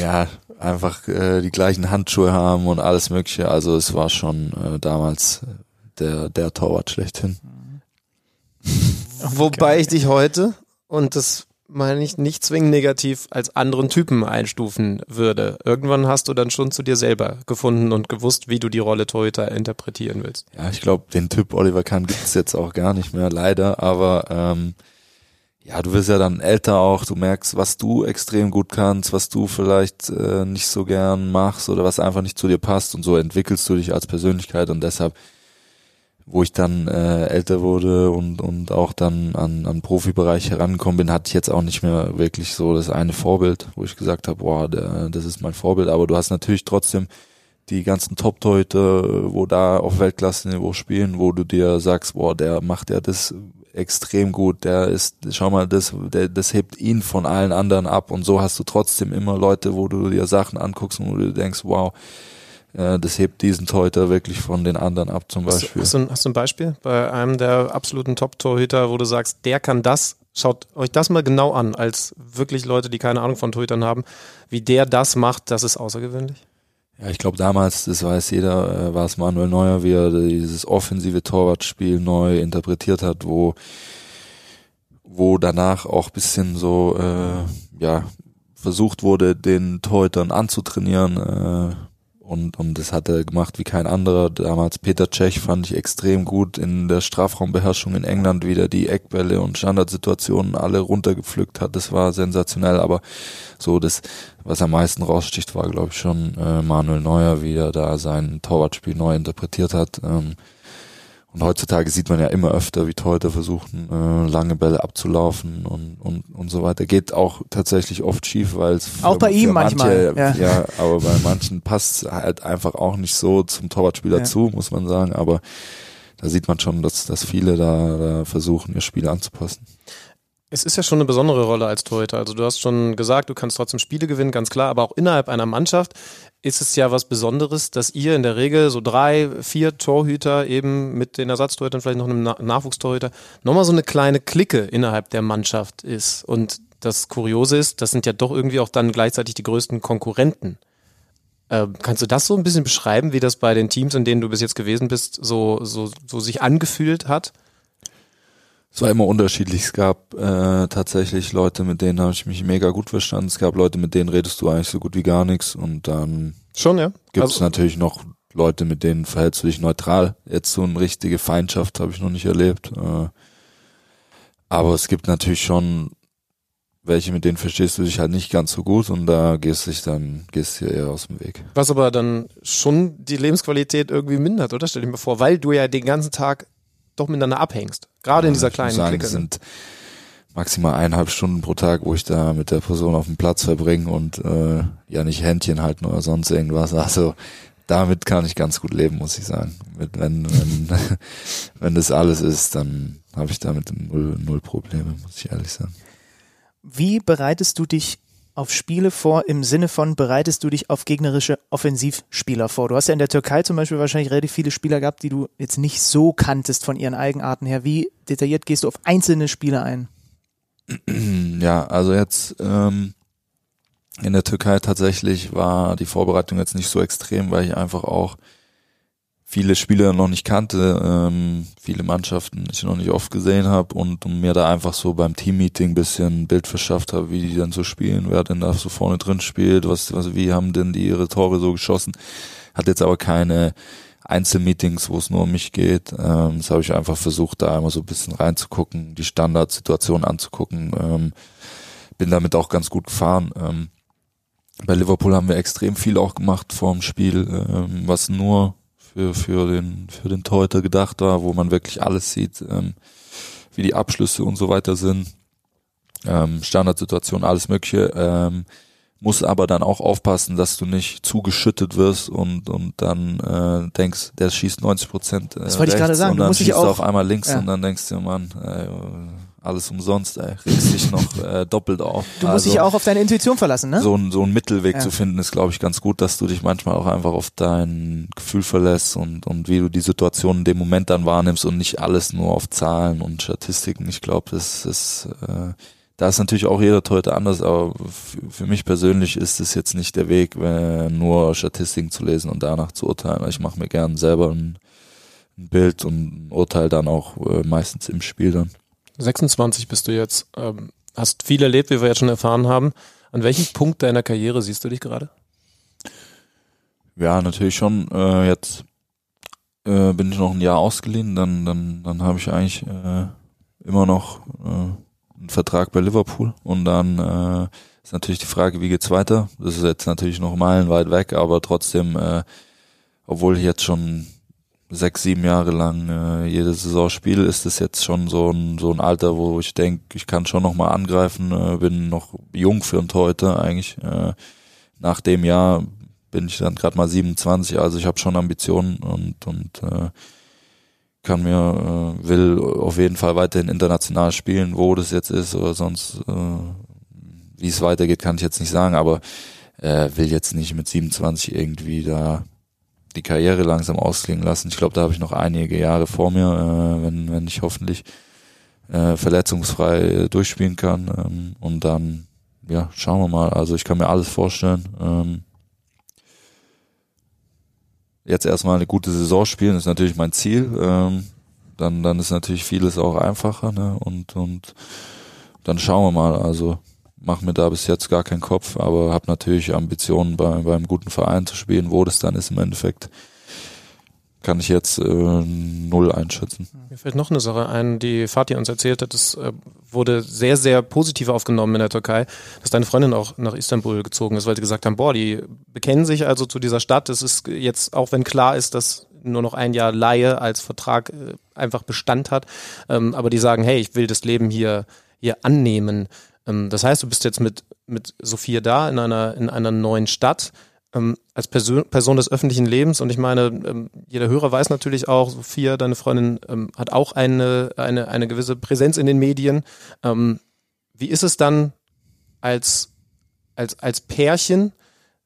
ja, einfach äh, die gleichen Handschuhe haben und alles mögliche. Also es war schon äh, damals der, der Torwart schlechthin. Wobei ich dich heute, und das meine ich nicht zwingend negativ, als anderen Typen einstufen würde. Irgendwann hast du dann schon zu dir selber gefunden und gewusst, wie du die Rolle Torhüter interpretieren willst. Ja, ich glaube, den Typ Oliver Kahn gibt es jetzt auch gar nicht mehr, leider. Aber ähm, ja, du wirst ja dann älter auch, du merkst, was du extrem gut kannst, was du vielleicht äh, nicht so gern machst oder was einfach nicht zu dir passt und so entwickelst du dich als Persönlichkeit und deshalb, wo ich dann äh, älter wurde und und auch dann an an Profibereich herangekommen bin, hatte ich jetzt auch nicht mehr wirklich so das eine Vorbild, wo ich gesagt habe, boah, der, das ist mein Vorbild, aber du hast natürlich trotzdem die ganzen Top-Torhüter, wo da auf Weltklasse-Niveau spielen, wo du dir sagst, boah, der macht ja das extrem gut, der ist, schau mal, das, der, das hebt ihn von allen anderen ab. Und so hast du trotzdem immer Leute, wo du dir Sachen anguckst und wo du denkst, wow, das hebt diesen Torhüter wirklich von den anderen ab zum Hast, du- Beispiel. hast, du, ein- hast du ein Beispiel bei einem der absoluten Top-Torhüter, wo du sagst, der kann das? Schaut euch das mal genau an, als wirklich Leute, die keine Ahnung von Torhütern haben, wie der das macht, das ist außergewöhnlich. Ja, ich glaube damals, das weiß jeder, äh, war es Manuel Neuer, wie er dieses offensive Torwartspiel neu interpretiert hat, wo wo danach auch bisschen so äh, ja versucht wurde, den Torhütern anzutrainieren äh, und und das hat er gemacht wie kein anderer. Damals Peter Cech fand ich extrem gut in der Strafraumbeherrschung in England, wie der die Eckbälle und Standardsituationen alle runtergepflückt hat. Das war sensationell, aber so das, was am meisten raussticht, war glaube ich schon äh, Manuel Neuer, wie er da sein Torwartspiel neu interpretiert hat. Ähm, und heutzutage sieht man ja immer öfter, wie Torhüter versuchen, äh, lange Bälle abzulaufen und, und, und so weiter. Geht auch tatsächlich oft schief, weil es Auch bei ihm manche, manchmal, ja. ja. aber bei manchen passt halt einfach auch nicht so zum Torwartspiel Ja. dazu, muss man sagen. Aber da sieht man schon, dass, dass viele da, da versuchen, ihr Spiel anzupassen. Es ist ja schon eine besondere Rolle als Torhüter. Also du hast schon gesagt, du kannst trotzdem Spiele gewinnen, ganz klar, aber auch innerhalb einer Mannschaft ist es ja was Besonderes, dass ihr in der Regel so drei, vier Torhüter eben mit den Ersatztorhütern, vielleicht noch einem Na Nachwuchstorhüter, nochmal so eine kleine Clique innerhalb der Mannschaft ist. Und das Kuriose ist, das sind ja doch irgendwie auch dann gleichzeitig die größten Konkurrenten. Ähm, kannst du das so ein bisschen beschreiben, wie das bei den Teams, in denen du bis jetzt gewesen bist, so, so, so sich angefühlt hat? Es war immer unterschiedlich. Es gab äh, tatsächlich Leute, mit denen habe ich mich mega gut verstanden. Es gab Leute, mit denen redest du eigentlich so gut wie gar nichts. Und dann Schon, ja? gibt es Also- natürlich noch Leute, mit denen verhältst du dich neutral. Jetzt so eine richtige Feindschaft habe ich noch nicht erlebt. Äh, aber es gibt natürlich schon welche, mit denen verstehst du dich halt nicht ganz so gut und da gehst du dich dann, gehst du eher aus dem Weg. Was aber dann schon die Lebensqualität irgendwie mindert, oder? Stell dir mal vor, weil du ja den ganzen Tag doch miteinander abhängst. Gerade in dieser kleinen sagen, Clique. sind maximal eineinhalb Stunden pro Tag, wo ich da mit der Person auf dem Platz verbringe und äh, ja nicht Händchen halten oder sonst irgendwas. Also damit kann ich ganz gut leben, muss ich sagen. Mit, wenn, wenn, [LAUGHS] wenn das alles ist, dann habe ich damit null, null Probleme, muss ich ehrlich sagen. Wie bereitest du dich auf Spiele vor im Sinne von bereitest du dich auf gegnerische Offensivspieler vor? Du hast ja in der Türkei zum Beispiel wahrscheinlich relativ viele Spieler gehabt, die du jetzt nicht so kanntest von ihren Eigenarten her. Wie detailliert gehst du auf einzelne Spieler ein? [CLEARS THROAT] Ja, also jetzt ähm, in der Türkei tatsächlich war die Vorbereitung jetzt nicht so extrem, weil ich einfach auch viele Spieler noch nicht kannte, ähm, viele Mannschaften ich noch nicht oft gesehen habe und, und mir da einfach so beim Teammeeting bisschen Bild verschafft habe, wie die dann so spielen, wer denn da so vorne drin spielt, was, was wie haben denn die ihre Tore so geschossen. Hat jetzt aber keine Einzelmeetings, wo es nur um mich geht. Ähm, das habe ich einfach versucht, da einmal so ein bisschen reinzugucken, die Standardsituation anzugucken. Ähm, bin damit auch ganz gut gefahren. Ähm, bei Liverpool haben wir extrem viel auch gemacht vorm Spiel, ähm, was nur für, für den, für den Torhüter gedacht war, wo man wirklich alles sieht, ähm, wie die Abschlüsse und so weiter sind, ähm, Standardsituation, alles mögliche, ähm, muss aber dann auch aufpassen, dass du nicht zugeschüttet wirst und, und dann äh, denkst, der schießt 90 Prozent äh, Das wollte ich gerade sagen, und du dann musst dich schießt auch- du auf einmal links Ja. und dann denkst du, Mann, ey, alles umsonst, ey, regst dich noch [LAUGHS] äh, doppelt auf. Du musst dich auch auf deine Intuition verlassen, ne? so ein, so ein Mittelweg Ja. zu finden, ist, glaube ich, ganz gut, dass du dich manchmal auch einfach auf dein Gefühl verlässt und, und wie du die Situation in dem Moment dann wahrnimmst und nicht alles nur auf Zahlen und Statistiken. Ich glaube, das ist, äh, da ist natürlich auch jeder Torhüter anders, aber für mich persönlich ist es jetzt nicht der Weg, äh, nur Statistiken zu lesen und danach zu urteilen. Ich mache mir gern selber ein, ein Bild und ein Urteil dann auch äh, meistens im Spiel dann. 26 bist du jetzt, ähm, hast viel erlebt, wie wir jetzt schon erfahren haben. An welchem Punkt deiner Karriere siehst du dich gerade? Ja, natürlich schon. Äh, jetzt äh, bin ich noch ein Jahr ausgeliehen, dann, dann, dann habe ich eigentlich äh, immer noch äh, einen Vertrag bei Liverpool und dann äh, ist natürlich die Frage, wie geht's weiter? Das ist jetzt natürlich noch meilenweit weg, aber trotzdem, äh, obwohl ich jetzt schon sechs, sieben Jahre lang äh, jede Saison spiele, ist es jetzt schon so ein, so ein Alter, wo ich denke, ich kann schon noch mal angreifen, äh, bin noch jung für ein Torhüter eigentlich. Äh, nach dem Jahr bin ich dann gerade mal 27, also ich habe schon Ambitionen und und äh, kann mir äh, will auf jeden Fall weiterhin international spielen, wo das jetzt ist oder sonst äh, wie es weitergeht, kann ich jetzt nicht sagen, aber äh, will jetzt nicht mit 27 irgendwie da die Karriere langsam ausklingen lassen. Ich glaube, da habe ich noch einige Jahre vor mir, äh, wenn wenn ich hoffentlich äh, verletzungsfrei äh, durchspielen kann ähm, und dann ja schauen wir mal. Also ich kann mir alles vorstellen. Ähm, jetzt erstmal eine gute Saison spielen, ist natürlich mein Ziel. Ähm, dann, dann ist natürlich vieles auch einfacher, ne? Und, und dann schauen wir mal. Also mach mir da bis jetzt gar keinen Kopf, aber habe natürlich Ambitionen, bei, beim guten Verein zu spielen. Wo das dann ist im Endeffekt, kann ich jetzt äh, null einschätzen. Mir fällt noch eine Sache ein, die Fatih uns erzählt hat. Das äh, wurde sehr, sehr positiv aufgenommen in der Türkei, dass deine Freundin auch nach Istanbul gezogen ist, weil sie gesagt haben, boah, die bekennen sich also zu dieser Stadt. Es ist jetzt, auch wenn klar ist, dass nur noch ein Jahr Laie als Vertrag äh, einfach Bestand hat, ähm, aber die sagen, hey, ich will das Leben hier, hier annehmen. Ähm, das heißt, du bist jetzt mit, mit Sophia da in einer, in einer neuen Stadt ähm, als Person, Person des öffentlichen Lebens und ich meine, ähm, jeder Hörer weiß natürlich auch, Sophia, deine Freundin, ähm, hat auch eine, eine, eine gewisse Präsenz in den Medien. Ähm, wie ist es dann als, als, als Pärchen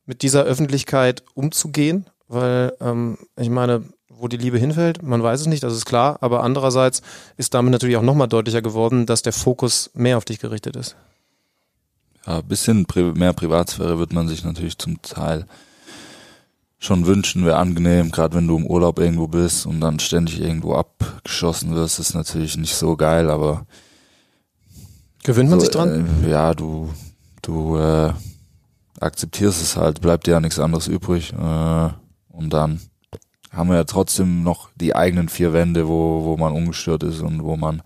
mit dieser Öffentlichkeit umzugehen? Weil ähm, ich meine, wo die Liebe hinfällt, man weiß es nicht, das ist klar, aber andererseits ist damit natürlich auch nochmal deutlicher geworden, dass der Fokus mehr auf dich gerichtet ist. Ja, ein bisschen mehr Privatsphäre wird man sich natürlich zum Teil schon wünschen, wäre angenehm, gerade wenn du im Urlaub irgendwo bist und dann ständig irgendwo abgeschossen wirst, ist natürlich nicht so geil, aber Gewöhnt man so, sich dran? Äh, ja, du, du äh, akzeptierst es halt, bleibt dir ja nichts anderes übrig. Äh, und dann haben wir ja trotzdem noch die eigenen vier Wände, wo, wo man ungestört ist und wo man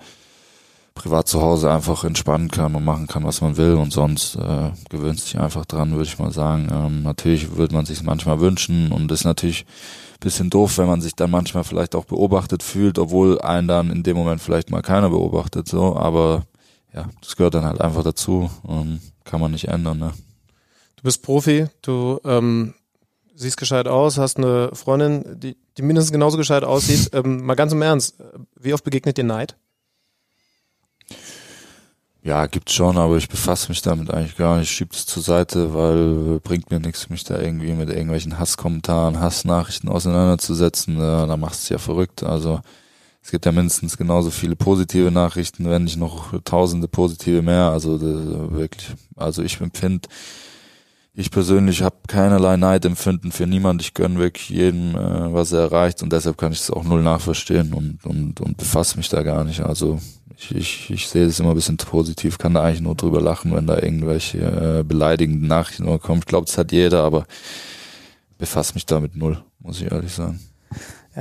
privat zu Hause einfach entspannen kann und machen kann, was man will und sonst äh, gewöhnt sich einfach dran, würde ich mal sagen. Ähm, natürlich würde man sich manchmal wünschen und ist natürlich bisschen doof, wenn man sich dann manchmal vielleicht auch beobachtet fühlt, obwohl einen dann in dem Moment vielleicht mal keiner beobachtet, so, aber ja, das gehört dann halt einfach dazu und kann man nicht ändern, ne? Du bist Profi, du ähm, siehst gescheit aus, hast eine Freundin, die, die mindestens genauso gescheit aussieht. [LAUGHS] Ähm, mal ganz im Ernst, wie oft begegnet dir Neid? Ja, gibt's schon, aber ich befasse mich damit eigentlich gar nicht. Ich schiebe es zur Seite, weil bringt mir nichts, mich da irgendwie mit irgendwelchen Hasskommentaren, Hassnachrichten auseinanderzusetzen. Ja, da machst du ja verrückt. Also es gibt ja mindestens genauso viele positive Nachrichten, wenn nicht noch tausende positive mehr. Also wirklich, also ich empfinde, ich persönlich habe keinerlei Neidempfinden für niemand. Ich gönne wirklich jedem, äh, was er erreicht und deshalb kann ich es auch null nachverstehen und, und, und befasse mich da gar nicht. Also ich, ich, ich sehe das immer ein bisschen positiv, kann da eigentlich nur drüber lachen, wenn da irgendwelche äh, beleidigenden Nachrichten kommen. Ich glaube, das hat jeder, aber befasse mich damit null, muss ich ehrlich sagen.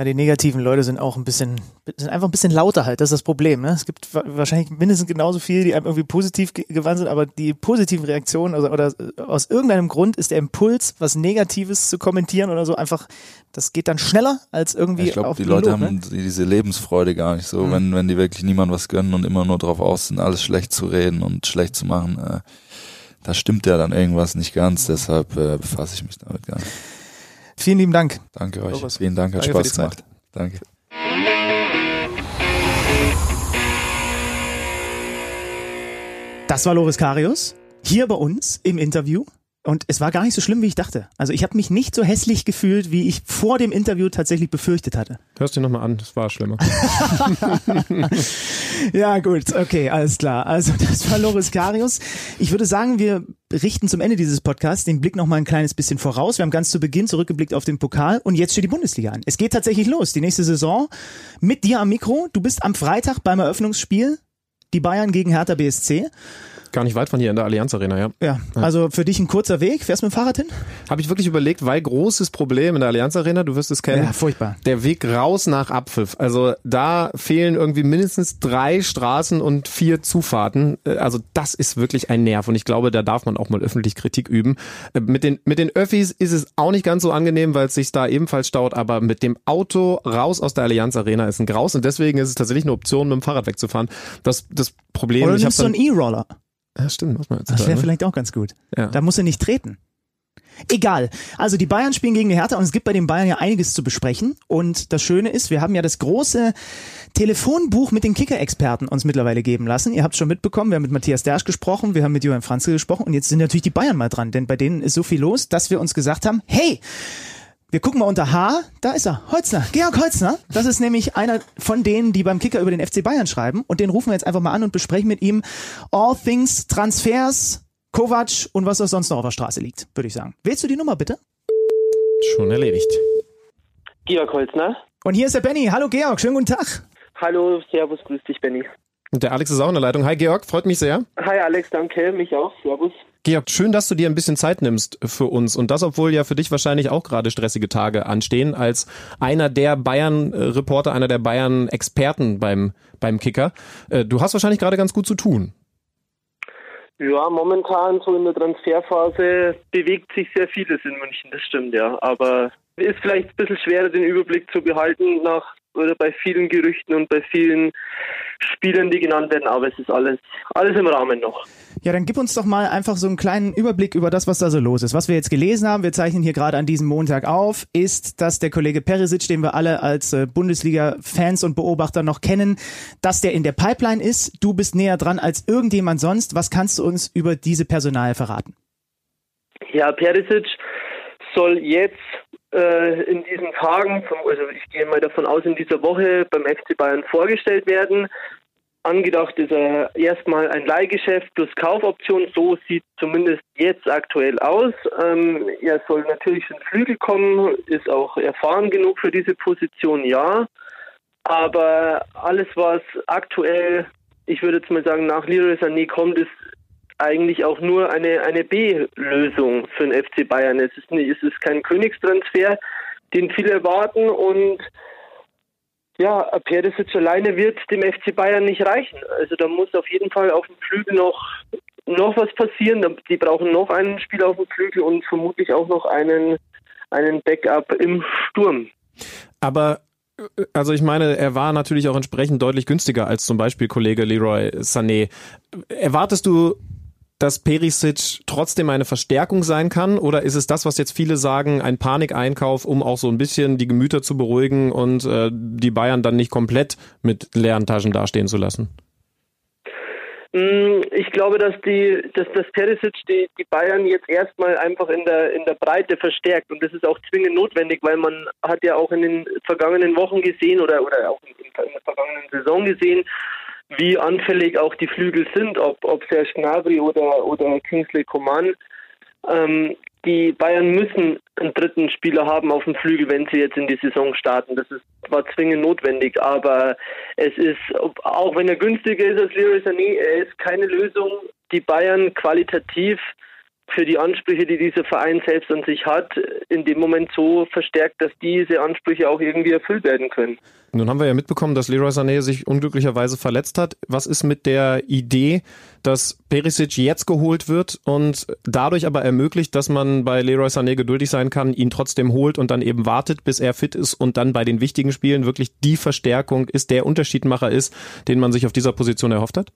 Ja, die negativen Leute sind auch ein bisschen, sind einfach ein bisschen lauter halt. Das ist das Problem. Ne? Es gibt wahrscheinlich mindestens genauso viele, die einem irgendwie positiv gewandt sind, aber die positiven Reaktionen also, oder aus irgendeinem Grund ist der Impuls, was Negatives zu kommentieren oder so, einfach, das geht dann schneller als irgendwie. Ich glaube, die Leute Lob, haben ne? diese Lebensfreude gar nicht so, mhm. wenn, wenn die wirklich niemand was gönnen und immer nur drauf aus sind, alles schlecht zu reden und schlecht zu machen. Äh, da stimmt ja dann irgendwas nicht ganz, deshalb äh, befasse ich mich damit gar nicht. Vielen lieben Dank. Danke euch. Loris. Vielen Dank, hat Danke Spaß gemacht. Danke. Das war Loris Karius hier bei uns im Interview. Und es war gar nicht so schlimm, wie ich dachte. Also ich habe mich nicht so hässlich gefühlt, wie ich vor dem Interview tatsächlich befürchtet hatte. Hörst du nochmal an, das war schlimmer. [LAUGHS] ja gut, okay, alles klar. Also das war Loris Karius. Ich würde sagen, wir richten zum Ende dieses Podcasts den Blick nochmal ein kleines bisschen voraus. Wir haben ganz zu Beginn zurückgeblickt auf den Pokal und jetzt steht die Bundesliga an. Es geht tatsächlich los, die nächste Saison mit dir am Mikro. Du bist am Freitag beim Eröffnungsspiel, die Bayern gegen Hertha BSC. Gar nicht weit von hier in der Allianz Arena, ja. Ja, also für dich ein kurzer Weg. Fährst du mit dem Fahrrad hin? Habe ich wirklich überlegt, weil großes Problem in der Allianz Arena, du wirst es kennen. Ja, furchtbar. Der Weg raus nach Abpfiff. Also da fehlen irgendwie mindestens drei Straßen und vier Zufahrten. Äh, also das ist wirklich ein Nerv und ich glaube, da darf man auch mal öffentlich Kritik üben. Äh, mit den, mit den Öffis ist es auch nicht ganz so angenehm, weil es sich da ebenfalls staut, aber mit dem Auto raus aus der Allianz Arena ist ein Graus und deswegen ist es tatsächlich eine Option, mit dem Fahrrad wegzufahren. Das, das Problem... Oder nimmst du einen E-Roller? Ja, stimmt, muss man jetzt Das wäre ne? vielleicht auch ganz gut. Ja. Da muss er nicht treten. Egal. Also die Bayern spielen gegen die Hertha und es gibt bei den Bayern ja einiges zu besprechen. Und das Schöne ist, wir haben ja das große Telefonbuch mit den Kicker-Experten uns mittlerweile geben lassen. Ihr habt schon mitbekommen, wir haben mit Matthias Dersch gesprochen, wir haben mit Johann Franzl gesprochen und jetzt sind natürlich die Bayern mal dran, denn bei denen ist so viel los, dass wir uns gesagt haben, hey, wir gucken mal unter H, da ist er, Holzner, Georg Holzner. Das ist nämlich einer von denen, die beim Kicker über den FC Bayern schreiben. Und den rufen wir jetzt einfach mal an und besprechen mit ihm All Things Transfers, Kovac und was das sonst noch auf der Straße liegt, würde ich sagen. Wählst du die Nummer bitte? Schon erledigt. Georg Holzner. Und hier ist der Benny. Hallo Georg, schönen guten Tag. Hallo, servus, grüß dich Benny. Und der Alex ist auch in der Leitung. Hi Georg, freut mich sehr. Hi Alex, danke, mich auch. Servus. Georg, schön, dass du dir ein bisschen Zeit nimmst für uns und das, obwohl ja für dich wahrscheinlich auch gerade stressige Tage anstehen, als einer der Bayern-Reporter, einer der Bayern-Experten beim, beim Kicker. Äh, du hast wahrscheinlich gerade ganz gut zu tun. Ja, momentan so in der Transferphase bewegt sich sehr vieles in München, das stimmt ja. Aber ist vielleicht ein bisschen schwerer, den Überblick zu behalten nach oder bei vielen Gerüchten und bei vielen Spielern, die genannt werden, aber es ist alles, alles im Rahmen noch. Ja, dann gib uns doch mal einfach so einen kleinen Überblick über das, was da so los ist. Was wir jetzt gelesen haben, wir zeichnen hier gerade an diesem Montag auf, ist, dass der Kollege Perisic, den wir alle als äh, Bundesliga-Fans und Beobachter noch kennen, dass der in der Pipeline ist. Du bist näher dran als irgendjemand sonst. Was kannst du uns über diese Personal verraten? Ja, Perisic soll jetzt äh, in diesen Tagen, also ich gehe mal davon aus, in dieser Woche beim FC Bayern vorgestellt werden. Angedacht ist er erstmal ein Leihgeschäft plus Kaufoption. So sieht zumindest jetzt aktuell aus. Ähm, er soll natürlich den Flügel kommen, ist auch erfahren genug für diese Position, ja. Aber alles, was aktuell, ich würde jetzt mal sagen, nach Leroy Sané kommt, ist eigentlich auch nur eine, eine B-Lösung für den FC Bayern. Es ist, nicht, es ist kein Königstransfer, den viele erwarten und ja, Perisic alleine wird dem FC Bayern nicht reichen. Also da muss auf jeden Fall auf dem Flügel noch, noch was passieren. Die brauchen noch einen Spieler auf dem Flügel und vermutlich auch noch einen, einen Backup im Sturm. Aber also ich meine, er war natürlich auch entsprechend deutlich günstiger als zum Beispiel Kollege Leroy Sané. Erwartest du dass Perisic trotzdem eine Verstärkung sein kann? Oder ist es das, was jetzt viele sagen, ein Panikeinkauf, um auch so ein bisschen die Gemüter zu beruhigen und äh, die Bayern dann nicht komplett mit leeren Taschen dastehen zu lassen? Mm, ich glaube, dass die, dass das Perisic die, die Bayern jetzt erstmal einfach in der in der Breite verstärkt und das ist auch zwingend notwendig, weil man hat ja auch in den vergangenen Wochen gesehen oder oder auch in, in der vergangenen Saison gesehen, wie anfällig auch die Flügel sind, ob ob Serge Gnabry oder oder Kingsley Coman. Ähm, die Bayern müssen einen dritten Spieler haben auf dem Flügel, wenn sie jetzt in die Saison starten. Das ist, war zwingend notwendig, aber es ist, auch wenn er günstiger ist als Leroy Sané, er ist keine Lösung, die Bayern qualitativ für die Ansprüche, die dieser Verein selbst an sich hat, in dem Moment so verstärkt, dass diese Ansprüche auch irgendwie erfüllt werden können. Nun haben wir ja mitbekommen, dass Leroy Sané sich unglücklicherweise verletzt hat. Was ist mit der Idee, dass Perisic jetzt geholt wird und dadurch aber ermöglicht, dass man bei Leroy Sané geduldig sein kann, ihn trotzdem holt und dann eben wartet, bis er fit ist und dann bei den wichtigen Spielen wirklich die Verstärkung ist, der Unterschiedmacher ist, den man sich auf dieser Position erhofft hat?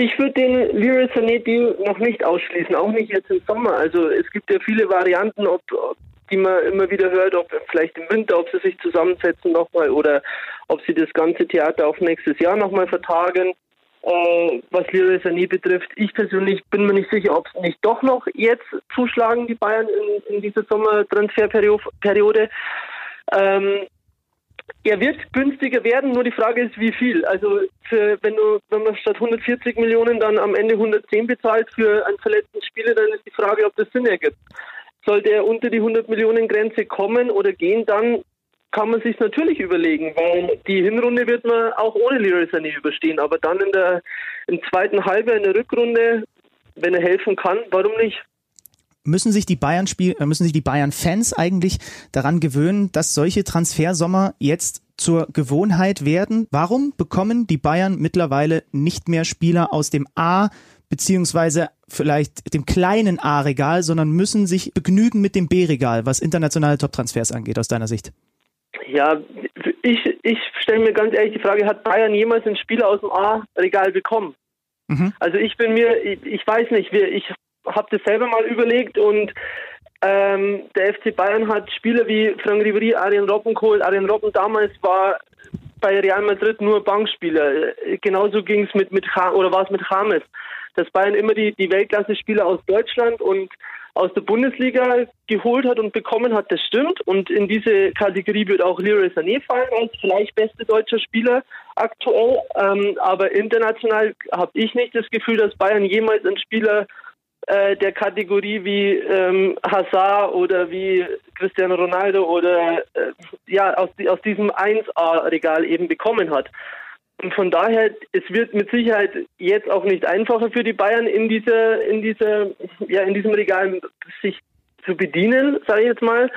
Ich würde den Leroy Sané Deal noch nicht ausschließen, auch nicht jetzt im Sommer. Also es gibt ja viele Varianten, ob, ob die man immer wieder hört, ob vielleicht im Winter, ob sie sich zusammensetzen nochmal oder ob sie das ganze Theater auf nächstes Jahr nochmal vertagen. Äh, was Leroy Sané betrifft, ich persönlich bin mir nicht sicher, ob es nicht doch noch jetzt zuschlagen, die Bayern in, in dieser Sommertransferperiode. Ähm, er wird günstiger werden, nur die Frage ist, wie viel. Also für, wenn du, wenn man statt 140 Millionen dann am Ende 110 bezahlt für einen verletzten Spieler, dann ist die Frage, ob das Sinn ergibt. Sollte er unter die 100 Millionen Grenze kommen oder gehen, dann kann man sich natürlich überlegen, weil die Hinrunde wird man auch ohne Leroy Sané überstehen, aber dann in der im zweiten Halbjahr in der Rückrunde, wenn er helfen kann, warum nicht? Müssen sich die Bayern Spiel, äh, müssen sich die Bayern Fans eigentlich daran gewöhnen, dass solche Transfersommer jetzt zur Gewohnheit werden? Warum bekommen die Bayern mittlerweile nicht mehr Spieler aus dem A beziehungsweise vielleicht dem kleinen A-Regal, sondern müssen sich begnügen mit dem B-Regal, was internationale Top-Transfers angeht, aus deiner Sicht? Ja, ich, ich stelle mir ganz ehrlich die Frage, hat Bayern jemals einen Spieler aus dem A-Regal bekommen? Mhm. Also ich bin mir, ich, ich weiß nicht, ich habe das selber mal überlegt und ähm, der FC Bayern hat Spieler wie Frank Ribery, Arjen Robben geholt. Arjen Robben damals war bei Real Madrid nur Bankspieler. Genauso ging es mit, mit oder war es mit James. Dass Bayern immer die, die Weltklasse-Spieler aus Deutschland und aus der Bundesliga geholt hat und bekommen hat, das stimmt. Und in diese Kategorie wird auch Leroy Sané fallen als vielleicht beste deutscher Spieler aktuell. Ähm, aber international habe ich nicht das Gefühl, dass Bayern jemals einen Spieler äh, der Kategorie wie ähm, Hazard oder wie Cristiano Ronaldo oder äh, ja aus, aus diesem 1A-Regal eben bekommen hat. Und von daher, es wird mit Sicherheit jetzt auch nicht einfacher für die Bayern in dieser, in dieser, ja, in diesem Regal sich zu bedienen, sage ich jetzt mal,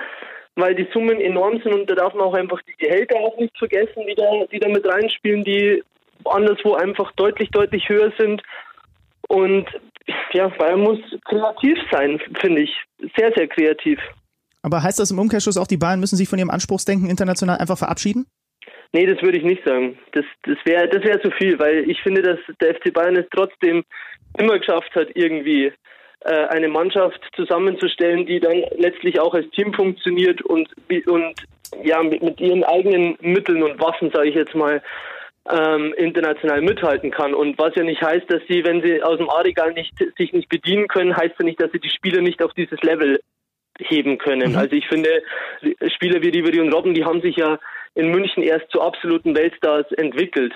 weil die Summen enorm sind und da darf man auch einfach die Gehälter auch nicht vergessen, die da, die da mit reinspielen, die anderswo einfach deutlich, deutlich höher sind. Und ja, Bayern muss kreativ sein, finde ich. Sehr, sehr kreativ. Aber heißt das im Umkehrschluss auch, die Bayern müssen sich von ihrem Anspruchsdenken international einfach verabschieden? Nee, das würde ich nicht sagen. Das, das wäre das wär zu viel, weil ich finde, dass der FC Bayern es trotzdem immer geschafft hat, irgendwie äh, eine Mannschaft zusammenzustellen, die dann letztlich auch als Team funktioniert und, und ja, mit, mit ihren eigenen Mitteln und Waffen, sage ich jetzt mal, ähm, international mithalten kann. Und was ja nicht heißt, dass sie, wenn sie aus dem A-Regal nicht, sich nicht bedienen können, heißt ja nicht, dass sie die Spieler nicht auf dieses Level heben können. Mhm. Also ich finde, Spieler wie Ribery und Robben, die haben sich ja in München erst zu absoluten Weltstars entwickelt.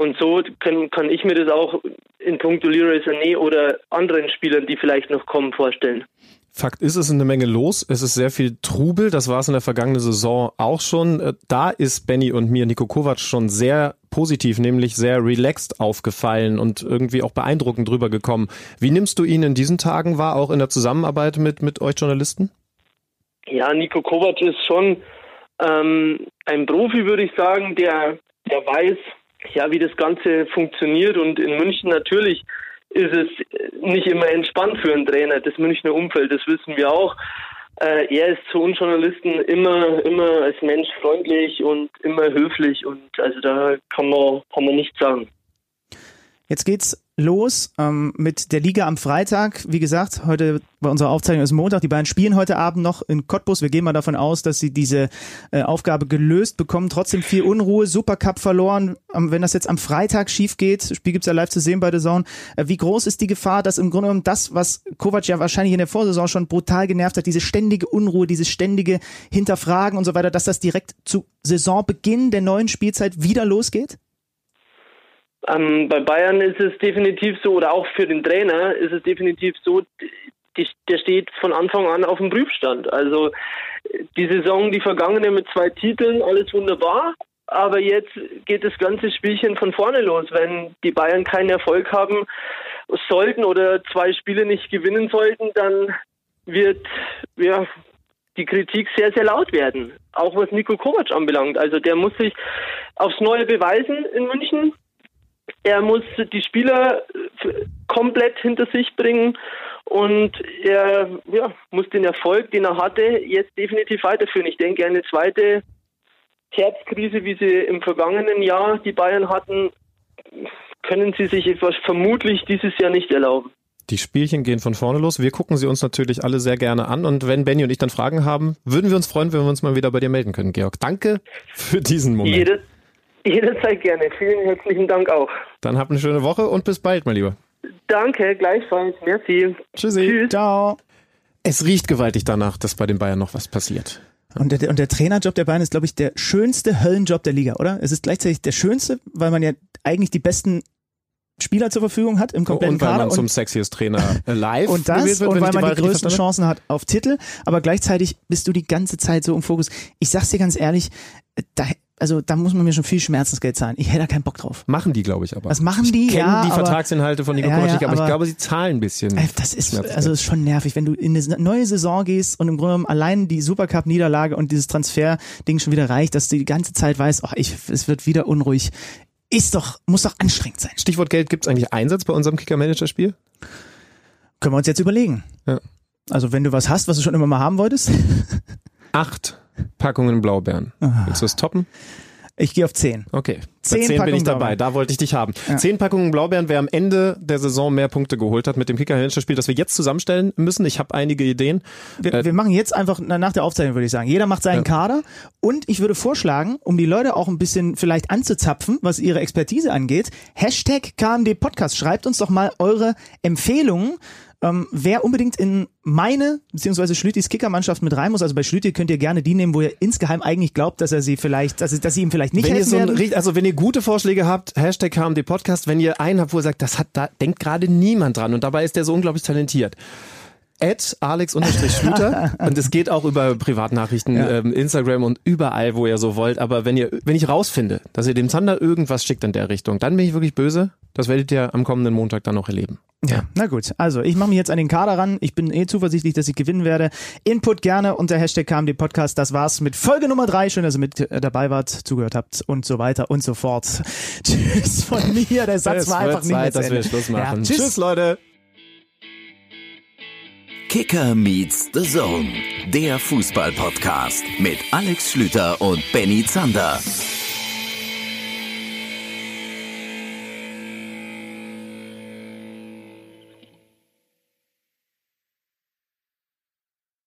Und so kann, kann ich mir das auch in puncto Leroy Sané oder anderen Spielern, die vielleicht noch kommen, vorstellen. Fakt ist, es ist eine Menge los. Es ist sehr viel Trubel. Das war es in der vergangenen Saison auch schon. Äh, da ist Benny und mir, Nico Kovac, schon sehr positiv, nämlich sehr relaxed aufgefallen und irgendwie auch beeindruckend drüber gekommen. Wie nimmst du ihn in diesen Tagen wahr, auch in der Zusammenarbeit mit, mit euch Journalisten? Ja, Nico Kovac ist schon ähm, ein Profi, würde ich sagen, der, der weiß, ja, wie das Ganze funktioniert und in München natürlich ist es nicht immer entspannt für einen Trainer, das Münchner Umfeld, das wissen wir auch. Äh, er ist zu uns Journalisten immer, immer als Mensch freundlich und immer höflich und also da kann man, kann man nichts sagen. Jetzt geht's los ähm, mit der Liga am Freitag. Wie gesagt, heute bei unserer Aufzeichnung ist Montag. Die beiden spielen heute Abend noch in Cottbus. Wir gehen mal davon aus, dass sie diese äh, Aufgabe gelöst bekommen. Trotzdem viel Unruhe, Supercup verloren. Ähm, wenn das jetzt am Freitag schief geht, Spiel gibt's ja live zu sehen bei der Zone. Äh, wie groß ist die Gefahr, dass im Grunde genommen das, was Kovac ja wahrscheinlich in der Vorsaison schon brutal genervt hat, diese ständige Unruhe, dieses ständige Hinterfragen und so weiter, dass das direkt zu Saisonbeginn der neuen Spielzeit wieder losgeht? Ähm, bei Bayern ist es definitiv so, oder auch für den Trainer ist es definitiv so, die, der steht von Anfang an auf dem Prüfstand. Also die Saison, die vergangene mit zwei Titeln, alles wunderbar. Aber jetzt geht das ganze Spielchen von vorne los. Wenn die Bayern keinen Erfolg haben sollten oder zwei Spiele nicht gewinnen sollten, dann wird ja, die Kritik sehr, sehr laut werden. Auch was Nico Kovac anbelangt. Also der muss sich aufs Neue beweisen in München. Er muss die Spieler äh, komplett hinter sich bringen und er ja, muss den Erfolg, den er hatte, jetzt definitiv weiterführen. Ich denke, eine zweite Herbstkrise, wie sie im vergangenen Jahr die Bayern hatten, können sie sich etwas vermutlich dieses Jahr nicht erlauben. Die Spielchen gehen von vorne los. Wir gucken sie uns natürlich alle sehr gerne an. Und wenn Benny und ich dann Fragen haben, würden wir uns freuen, wenn wir uns mal wieder bei dir melden können, Georg. Danke für diesen Moment. Jede, Jederzeit gerne. Vielen herzlichen Dank auch. Dann habt eine schöne Woche und bis bald, mein Lieber. Danke, gleichfalls. Merci. Tschüssi. Tschüss. Ciao. Es riecht gewaltig danach, dass bei den Bayern noch was passiert. Und der, und der Trainerjob der Bayern ist, glaube ich, der schönste Höllenjob der Liga, oder? Es ist gleichzeitig der schönste, weil man ja eigentlich die besten Spieler zur Verfügung hat im kompletten und weil Kader man zum sexiest Trainer äh, live und das wird, und weil die man die größten verstanden Chancen hat auf Titel, aber gleichzeitig bist du die ganze Zeit so im Fokus. Ich sag's dir ganz ehrlich, da, also da muss man mir schon viel Schmerzensgeld zahlen. Ich hätte da keinen Bock drauf. Machen die, glaube ich, aber. Was machen die? Ich kenne Ja, die aber- Vertragsinhalte von Nico Ja, Kovac ja, nicht, aber, ich aber- glaube, sie zahlen ein bisschen. Ey, Das ist, also ist schon nervig, wenn du in eine neue Saison gehst und im Grunde genommen allein die Supercup-Niederlage und dieses Transfer-Ding schon wieder reicht, dass du die ganze Zeit weißt, oh, ich, es wird wieder unruhig. Ist doch, muss doch anstrengend sein. Stichwort Geld, gibt es eigentlich Einsatz bei unserem Kicker-Manager-Spiel? Können wir uns jetzt überlegen. Ja. Also wenn du was hast, was du schon immer mal haben wolltest, Acht Packungen Blaubeeren. Ah. Willst du es toppen? ich gehe auf 10. Okay. Bei Zehn zehn bin Packungen ich dabei. Blaubeeren. Da wollte ich dich haben. Ja. Zehn Packungen Blaubeeren, wer am Ende der Saison mehr Punkte geholt hat mit dem Kicker-Manager-Spiel, das wir jetzt zusammenstellen müssen. Ich habe einige Ideen. Wir, Äh, wir machen jetzt einfach na, nach der Aufzeichnung, würde ich sagen. Jeder macht seinen Ja. Kader und ich würde vorschlagen, um die Leute auch ein bisschen vielleicht anzuzapfen, was ihre Expertise angeht, Hashtag KMD Podcast. Schreibt uns doch mal eure Empfehlungen, ähm, wer unbedingt in meine beziehungsweise Schlütis Kickermannschaft mit rein muss. Also bei Schlüti könnt ihr gerne die nehmen, wo ihr insgeheim eigentlich glaubt, dass er sie vielleicht, dass, dass sie ihm vielleicht nicht wenn ihr helfen so ein, also wenn ihr gute Vorschläge habt, Hashtag KMD Podcast, wenn ihr einen habt, wo ihr sagt, das hat, da denkt gerade niemand dran und dabei ist der so unglaublich talentiert. At Alex Schlüter [LAUGHS] und es geht auch über Privatnachrichten, ähm, Instagram und überall, wo ihr so wollt. Aber wenn ihr, wenn ich rausfinde, dass ihr dem Zander irgendwas schickt in der Richtung, dann bin ich wirklich böse. Das werdet ihr am kommenden Montag dann noch erleben. Ja, na gut. Also, ich mache mich jetzt an den Kader ran. Ich bin eh zuversichtlich, dass ich gewinnen werde. Input gerne unter Hashtag KMD Podcast. Das war's mit Folge Nummer drei. Schön, dass ihr mit äh, dabei wart, zugehört habt und so weiter und so fort. [LAUGHS] Tschüss von mir. Der Satz Es war einfach nicht Zeit, dass wir. Schluss machen. Ja, tschüss. tschüss, Leute. Kicker meets the Zone, der Fußball-Podcast mit Alex Schlüter und Benny Zander.